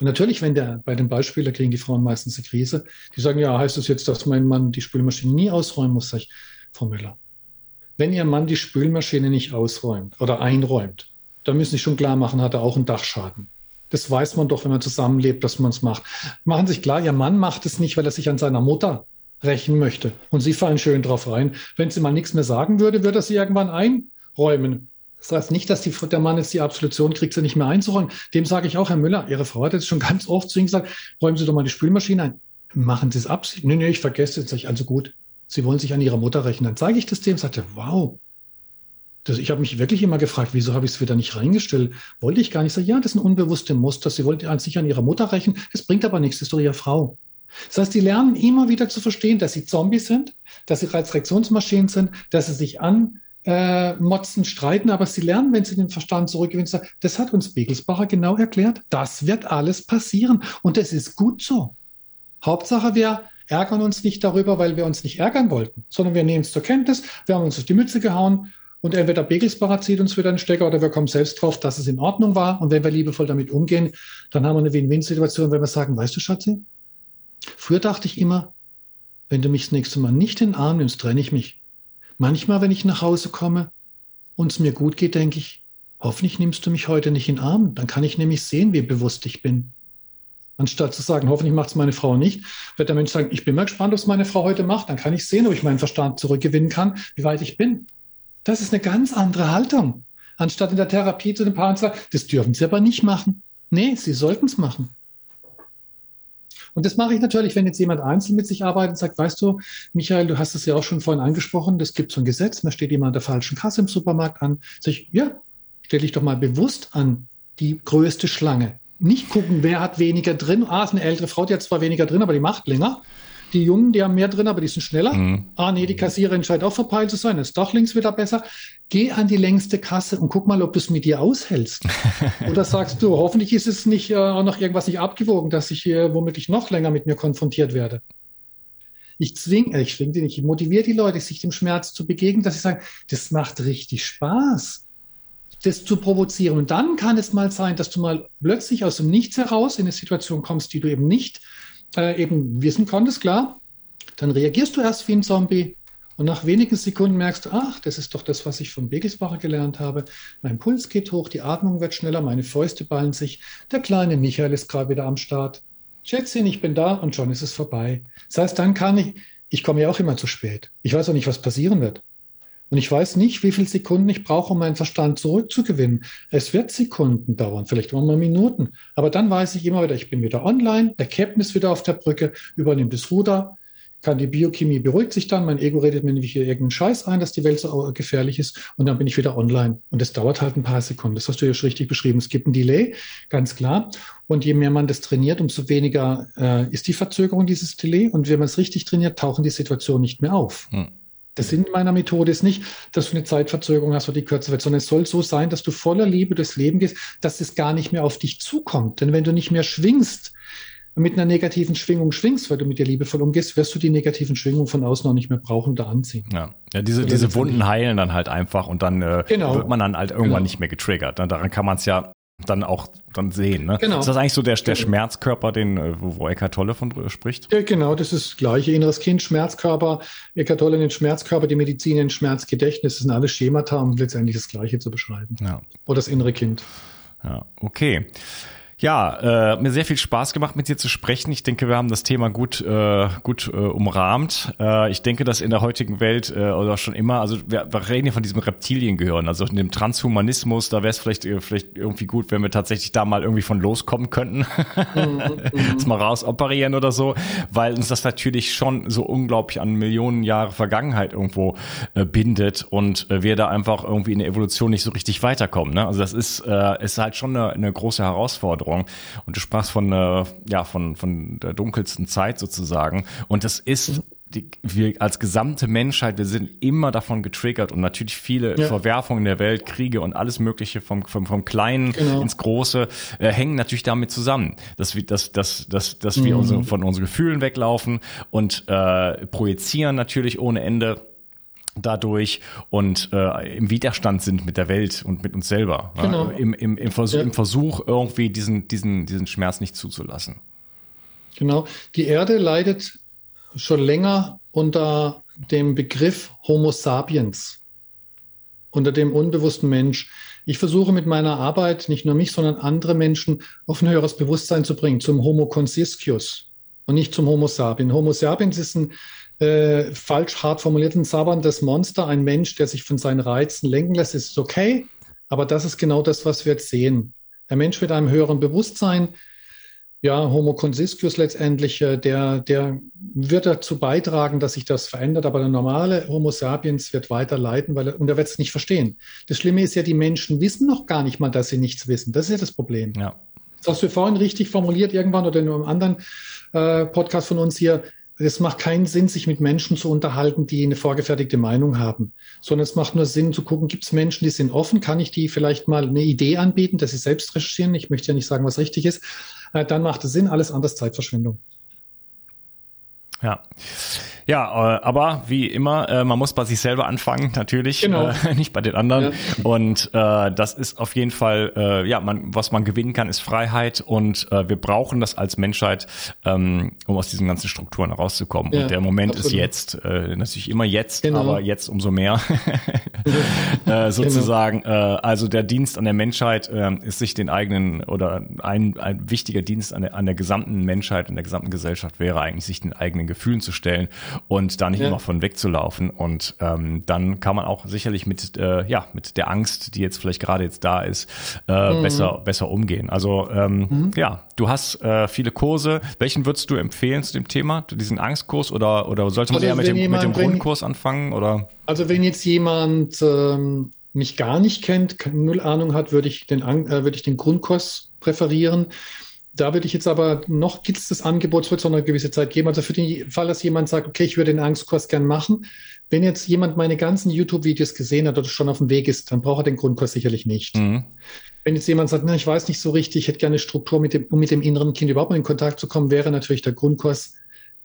Und natürlich, wenn der, bei den Beispielen kriegen die Frauen meistens eine Krise, die sagen, ja, heißt das jetzt, dass mein Mann die Spülmaschine nie ausräumen muss? Sag ich, Frau Müller, wenn Ihr Mann die Spülmaschine nicht ausräumt oder einräumt, dann müssen Sie schon klar machen, hat er auch einen Dachschaden. Das weiß man doch, wenn man zusammenlebt, dass man es macht. Machen Sie sich klar, Ihr Mann macht es nicht, weil er sich an seiner Mutter rächen möchte. Und Sie fallen schön drauf rein. Wenn sie mal nichts mehr sagen würde, würde sie irgendwann einräumen. Das heißt nicht, dass die, der Mann jetzt die Absolution kriegt, sie nicht mehr einzuräumen. Dem sage ich auch, Herr Müller, Ihre Frau hat jetzt schon ganz oft zu Ihnen gesagt, räumen Sie doch mal die Spülmaschine ein. Machen Sie es ab? Nee, nee, ich vergesse es. Also gut, Sie wollen sich an Ihrer Mutter rächen. Dann zeige ich das dem, sagte, wow. Das, ich habe mich wirklich immer gefragt, wieso habe ich es wieder nicht reingestellt? Wollte ich gar nicht sagen, ja, das ist ein unbewusstes Muster. Sie wollte sich an ihrer Mutter rächen. Das bringt aber nichts, das ist doch ihre Frau. Das heißt, die lernen immer wieder zu verstehen, dass sie Zombies sind, dass sie Reizreaktionsmaschinen sind, dass sie sich anmotzen, äh, streiten, aber sie lernen, wenn sie den Verstand zurückgewinnen, sagen, das hat uns Begelsbacher genau erklärt, das wird alles passieren. Und das ist gut so. Hauptsache, wir ärgern uns nicht darüber, weil wir uns nicht ärgern wollten, sondern wir nehmen es zur Kenntnis, wir haben uns auf die Mütze gehauen. Und entweder Begelsbacher zieht uns wieder einen Stecker oder wir kommen selbst drauf, dass es in Ordnung war. Und wenn wir liebevoll damit umgehen, dann haben wir eine Win-Win-Situation, wenn wir sagen, weißt du, Schatzi, Früher dachte ich immer, wenn du mich das nächste Mal nicht in den Arm nimmst, trenne ich mich. Manchmal, wenn ich nach Hause komme und es mir gut geht, denke ich, hoffentlich nimmst du mich heute nicht in den Arm. Dann kann ich nämlich sehen, wie bewusst ich bin. Anstatt zu sagen, hoffentlich macht es meine Frau nicht, wird der Mensch sagen, ich bin mal gespannt, was meine Frau heute macht. Dann kann ich sehen, ob ich meinen Verstand zurückgewinnen kann, wie weit ich bin. Das ist eine ganz andere Haltung. Anstatt in der Therapie zu den Paaren zu sagen, das dürfen sie aber nicht machen. Nee, sie sollten es machen. Und das mache ich natürlich, wenn jetzt jemand einzeln mit sich arbeitet und sagt, weißt du, Michael, du hast es ja auch schon vorhin angesprochen, das gibt so ein Gesetz, man steht jemand an der falschen Kasse im Supermarkt an. Sag ich, ja, stell dich doch mal bewusst an die größte Schlange. Nicht gucken, wer hat weniger drin. Ah, ist eine ältere Frau, die hat zwar weniger drin, aber die macht länger. Die Jungen, die haben mehr drin, aber die sind schneller. Mhm. Ah, nee, die Kassiererin scheint auch verpeilt zu sein. ist doch links wieder besser. Geh an die längste Kasse und guck mal, ob du es mit dir aushältst. Oder sagst du, hoffentlich ist es nicht äh, auch noch irgendwas nicht abgewogen, dass ich hier womöglich noch länger mit mir konfrontiert werde. Ich zwinge, äh, ich zwinge die nicht, ich motiviere die Leute, sich dem Schmerz zu begegnen, dass sie sagen, das macht richtig Spaß das zu provozieren. Und dann kann es mal sein, dass du mal plötzlich aus dem Nichts heraus in eine Situation kommst, die du eben nicht äh, eben wissen konntest, klar, dann reagierst du erst wie ein Zombie und nach wenigen Sekunden merkst du, ach, das ist doch das, was ich von Begelsbacher gelernt habe. Mein Puls geht hoch, die Atmung wird schneller, meine Fäuste ballen sich. Der kleine Michael ist gerade wieder am Start. Schätzchen, ich bin da und schon ist es vorbei. Das heißt, dann kann ich, ich komme ja auch immer zu spät. Ich weiß auch nicht, was passieren wird. Und ich weiß nicht, wie viele Sekunden ich brauche, um meinen Verstand zurückzugewinnen. Es wird Sekunden dauern, vielleicht auch mal Minuten. Aber dann weiß ich immer wieder, ich bin wieder online, der Captain ist wieder auf der Brücke, übernimmt das Ruder, kann die Biochemie beruhigt sich dann, mein Ego redet mir nämlich hier irgendeinen Scheiß ein, dass die Welt so gefährlich ist und dann bin ich wieder online. Und das dauert halt ein paar Sekunden. Das hast du ja schon richtig beschrieben. Es gibt ein Delay, ganz klar. Und je mehr man das trainiert, umso weniger äh, ist die Verzögerung dieses Delay. Und wenn man es richtig trainiert, tauchen die Situationen nicht mehr auf. Hm. Der Sinn meiner Methode ist nicht, dass du eine Zeitverzögerung hast, wo die kürzer wird, sondern es soll so sein, dass du voller Liebe durchs Leben gehst, dass es gar nicht mehr auf dich zukommt. Denn wenn du nicht mehr schwingst, mit einer negativen Schwingung schwingst, weil du mit dir liebevoll umgehst, wirst du die negativen Schwingungen von außen auch nicht mehr brauchen oder anziehen. Ja, ja diese, diese Wunden heilen dann halt einfach und dann äh, genau. wird man dann halt irgendwann genau. nicht mehr getriggert. Daran kann man es ja dann auch dann sehen. Ne? Genau. Ist das eigentlich so der, der. Schmerzkörper, den, äh, wo Eckhart Tolle von spricht? Ja, genau, das ist das gleiche. Inneres Kind, Schmerzkörper, Eckhart Tolle den Schmerzkörper, die Medizin den Schmerzgedächtnis, das sind alles Schemata, um letztendlich das Gleiche zu beschreiben. Ja. Oder das innere Kind. Ja, okay. Ja, äh, mir sehr viel Spaß gemacht, mit dir zu sprechen. Ich denke, wir haben das Thema gut, äh, gut äh, umrahmt. Äh, ich denke, dass in der heutigen Welt äh, oder schon immer, also wir, wir reden ja von diesem Reptiliengehirn, also in dem Transhumanismus, da wäre es vielleicht, äh, vielleicht irgendwie gut, wenn wir tatsächlich da mal irgendwie von loskommen könnten, mhm, das mal rausoperieren oder so, weil uns das natürlich schon so unglaublich an Millionen Jahre Vergangenheit irgendwo äh, bindet und äh, wir da einfach irgendwie in der Evolution nicht so richtig weiterkommen. Ne? Also das ist, äh, ist halt schon eine, eine große Herausforderung. Herausforderung. Und du sprachst von, äh, ja, von, von der dunkelsten Zeit sozusagen. Und das ist die, wir als gesamte Menschheit, wir sind immer davon getriggert und natürlich viele ja. Verwerfungen der Welt, Kriege und alles Mögliche vom, vom, vom Kleinen genau. ins Große äh, hängen natürlich damit zusammen, dass wir, dass, dass, dass, dass mhm. wir unsere, von unseren Gefühlen weglaufen und äh, projizieren natürlich ohne Ende dadurch und äh, im Widerstand sind mit der Welt und mit uns selber. Genau. Ja? Im, im, im, Versuch, ja. Im Versuch, irgendwie diesen, diesen, diesen Schmerz nicht zuzulassen. Genau. Die Erde leidet schon länger unter dem Begriff Homo sapiens, unter dem unbewussten Mensch. Ich versuche mit meiner Arbeit nicht nur mich, sondern andere Menschen auf ein höheres Bewusstsein zu bringen, zum Homo consiscius und nicht zum Homo sapiens. Homo sapiens ist ein äh, falsch hart formulierten sabberndes Monster, ein Mensch, der sich von seinen Reizen lenken lässt, ist okay. Aber das ist genau das, was wir jetzt sehen. Ein Mensch mit einem höheren Bewusstsein, ja, Homo consiscius letztendlich, äh, der, der wird dazu beitragen, dass sich das verändert, aber der normale Homo sapiens wird weiter leiden, weil er, und er wird es nicht verstehen. Das Schlimme ist ja, die Menschen wissen noch gar nicht mal, dass sie nichts wissen. Das ist ja das Problem. Ja. Das hast du vorhin richtig formuliert, irgendwann oder in einem anderen äh, Podcast von uns hier es macht keinen Sinn, sich mit Menschen zu unterhalten, die eine vorgefertigte Meinung haben, sondern es macht nur Sinn zu gucken, gibt es Menschen, die sind offen, kann ich die vielleicht mal eine Idee anbieten, dass sie selbst recherchieren, ich möchte ja nicht sagen, was richtig ist, äh, dann macht es Sinn, alles anders Zeitverschwendung. Ja. Ja, äh, aber wie immer, äh, man muss bei sich selber anfangen, natürlich, genau. äh, nicht bei den anderen. Ja. Und äh, das ist auf jeden Fall, äh, ja, man, was man gewinnen kann, ist Freiheit und äh, wir brauchen das als Menschheit, ähm, um aus diesen ganzen Strukturen rauszukommen. Ja, und der Moment absolut. ist jetzt, äh, natürlich immer jetzt, genau. aber jetzt umso mehr, äh, sozusagen. Genau. Äh, also der Dienst an der Menschheit äh, ist sich den eigenen oder ein, ein wichtiger Dienst an der, an der gesamten Menschheit, an der gesamten Gesellschaft wäre eigentlich, sich den eigenen Gefühlen zu stellen und da nicht ja. immer von wegzulaufen. Und ähm, dann kann man auch sicherlich mit, äh, ja, mit der Angst, die jetzt vielleicht gerade jetzt da ist, äh, mhm. besser, besser umgehen. Also ähm, mhm. ja, du hast äh, viele Kurse. Welchen würdest du empfehlen zu dem Thema? Diesen Angstkurs oder, oder sollte man also, eher mit dem, mit dem Grundkurs anfangen? Oder? Also wenn jetzt jemand ähm, mich gar nicht kennt, null Ahnung hat, würde ich den, äh, würde ich den Grundkurs präferieren. Da würde ich jetzt aber noch, gibt es das Angebot, es wird so eine gewisse Zeit geben. Also für den Fall, dass jemand sagt, okay, ich würde den Angstkurs gern machen. Wenn jetzt jemand meine ganzen YouTube-Videos gesehen hat oder schon auf dem Weg ist, dann braucht er den Grundkurs sicherlich nicht. Mhm. Wenn jetzt jemand sagt, na, ich weiß nicht so richtig, ich hätte gerne Struktur, mit dem, um mit dem inneren Kind überhaupt mal in Kontakt zu kommen, wäre natürlich der Grundkurs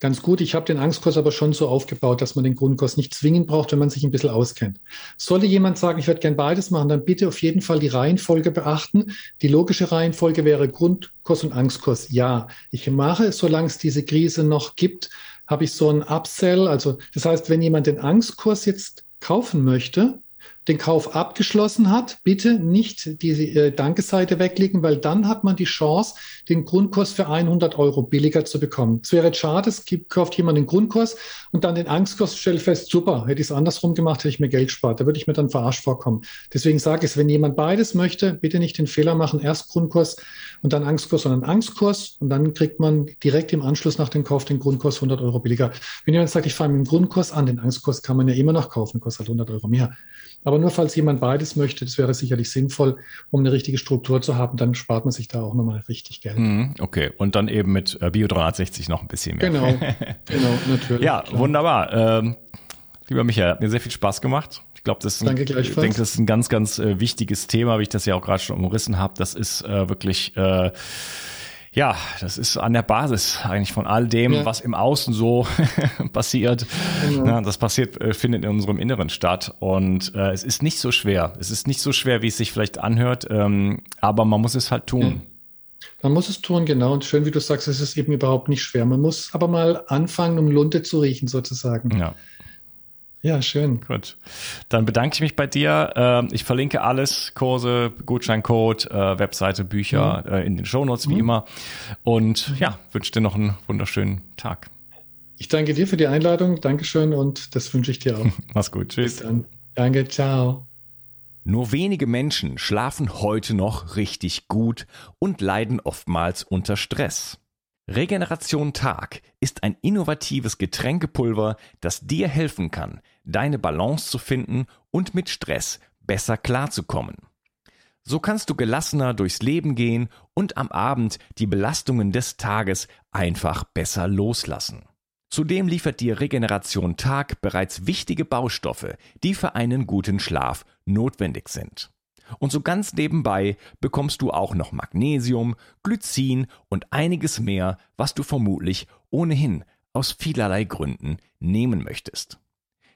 ganz gut. Ich habe den Angstkurs aber schon so aufgebaut, dass man den Grundkurs nicht zwingend braucht, wenn man sich ein bisschen auskennt. Sollte jemand sagen, ich würde gern beides machen, dann bitte auf jeden Fall die Reihenfolge beachten. Die logische Reihenfolge wäre Grundkurs und Angstkurs. Ja, ich mache, solange es diese Krise noch gibt, habe ich so ein Upsell. Also das heißt, wenn jemand den Angstkurs jetzt kaufen möchte, den Kauf abgeschlossen hat, bitte nicht die äh, Dankeseite weglegen, weil dann hat man die Chance, den Grundkurs für 100 Euro billiger zu bekommen. Es wäre schade, es gibt, kauft jemand den Grundkurs und dann den Angstkurs, stellt fest, super, hätte ich es andersrum gemacht, hätte ich mir Geld gespart. Da würde ich mir dann verarscht vorkommen. Deswegen sage ich, wenn jemand beides möchte, bitte nicht den Fehler machen, erst Grundkurs und dann Angstkurs, sondern Angstkurs und dann kriegt man direkt im Anschluss nach dem Kauf den Grundkurs 100 Euro billiger. Wenn jemand sagt, ich fange mit dem Grundkurs an, den Angstkurs kann man ja immer noch kaufen, kostet halt 100 Euro mehr. Aber nur falls jemand beides möchte, das wäre sicherlich sinnvoll, um eine richtige Struktur zu haben, dann spart man sich da auch nochmal richtig Geld. Mhm, okay, und dann eben mit äh, Bio 360 noch ein bisschen mehr. Genau, genau, natürlich. Ja, klar. wunderbar. Ähm, lieber Michael, hat mir sehr viel Spaß gemacht. Ich glaube, das ist ein, ich denke, das ist ein ganz, ganz äh, wichtiges Thema, wie ich das ja auch gerade schon umrissen habe. Das ist äh, wirklich äh, ja, das ist an der Basis eigentlich von all dem, ja. was im Außen so passiert. Genau. Ja, das passiert, äh, findet in unserem Inneren statt. Und äh, es ist nicht so schwer. Es ist nicht so schwer, wie es sich vielleicht anhört, ähm, aber man muss es halt tun. Ja. Man muss es tun, genau. Und schön, wie du sagst, es ist eben überhaupt nicht schwer. Man muss aber mal anfangen, um Lunte zu riechen, sozusagen. Ja. Ja, schön. Gut. Dann bedanke ich mich bei dir. Ähm, ich verlinke alles, Kurse, Gutscheincode, äh, Webseite, Bücher mhm. Äh, in den Shownotes wie mhm. immer. Und ja, wünsche dir noch einen wunderschönen Tag. Ich danke dir für die Einladung. Dankeschön und das wünsche ich dir auch. Mach's gut. Tschüss. Danke, ciao. Nur wenige Menschen schlafen heute noch richtig gut und leiden oftmals unter Stress. Regeneration Tag ist ein innovatives Getränkepulver, das dir helfen kann, deine Balance zu finden und mit Stress besser klarzukommen. So kannst du gelassener durchs Leben gehen und am Abend die Belastungen des Tages einfach besser loslassen. Zudem liefert dir Regeneration Tag bereits wichtige Baustoffe, die für einen guten Schlaf notwendig sind. Und so ganz nebenbei bekommst du auch noch Magnesium, Glycin und einiges mehr, was du vermutlich ohnehin aus vielerlei Gründen nehmen möchtest.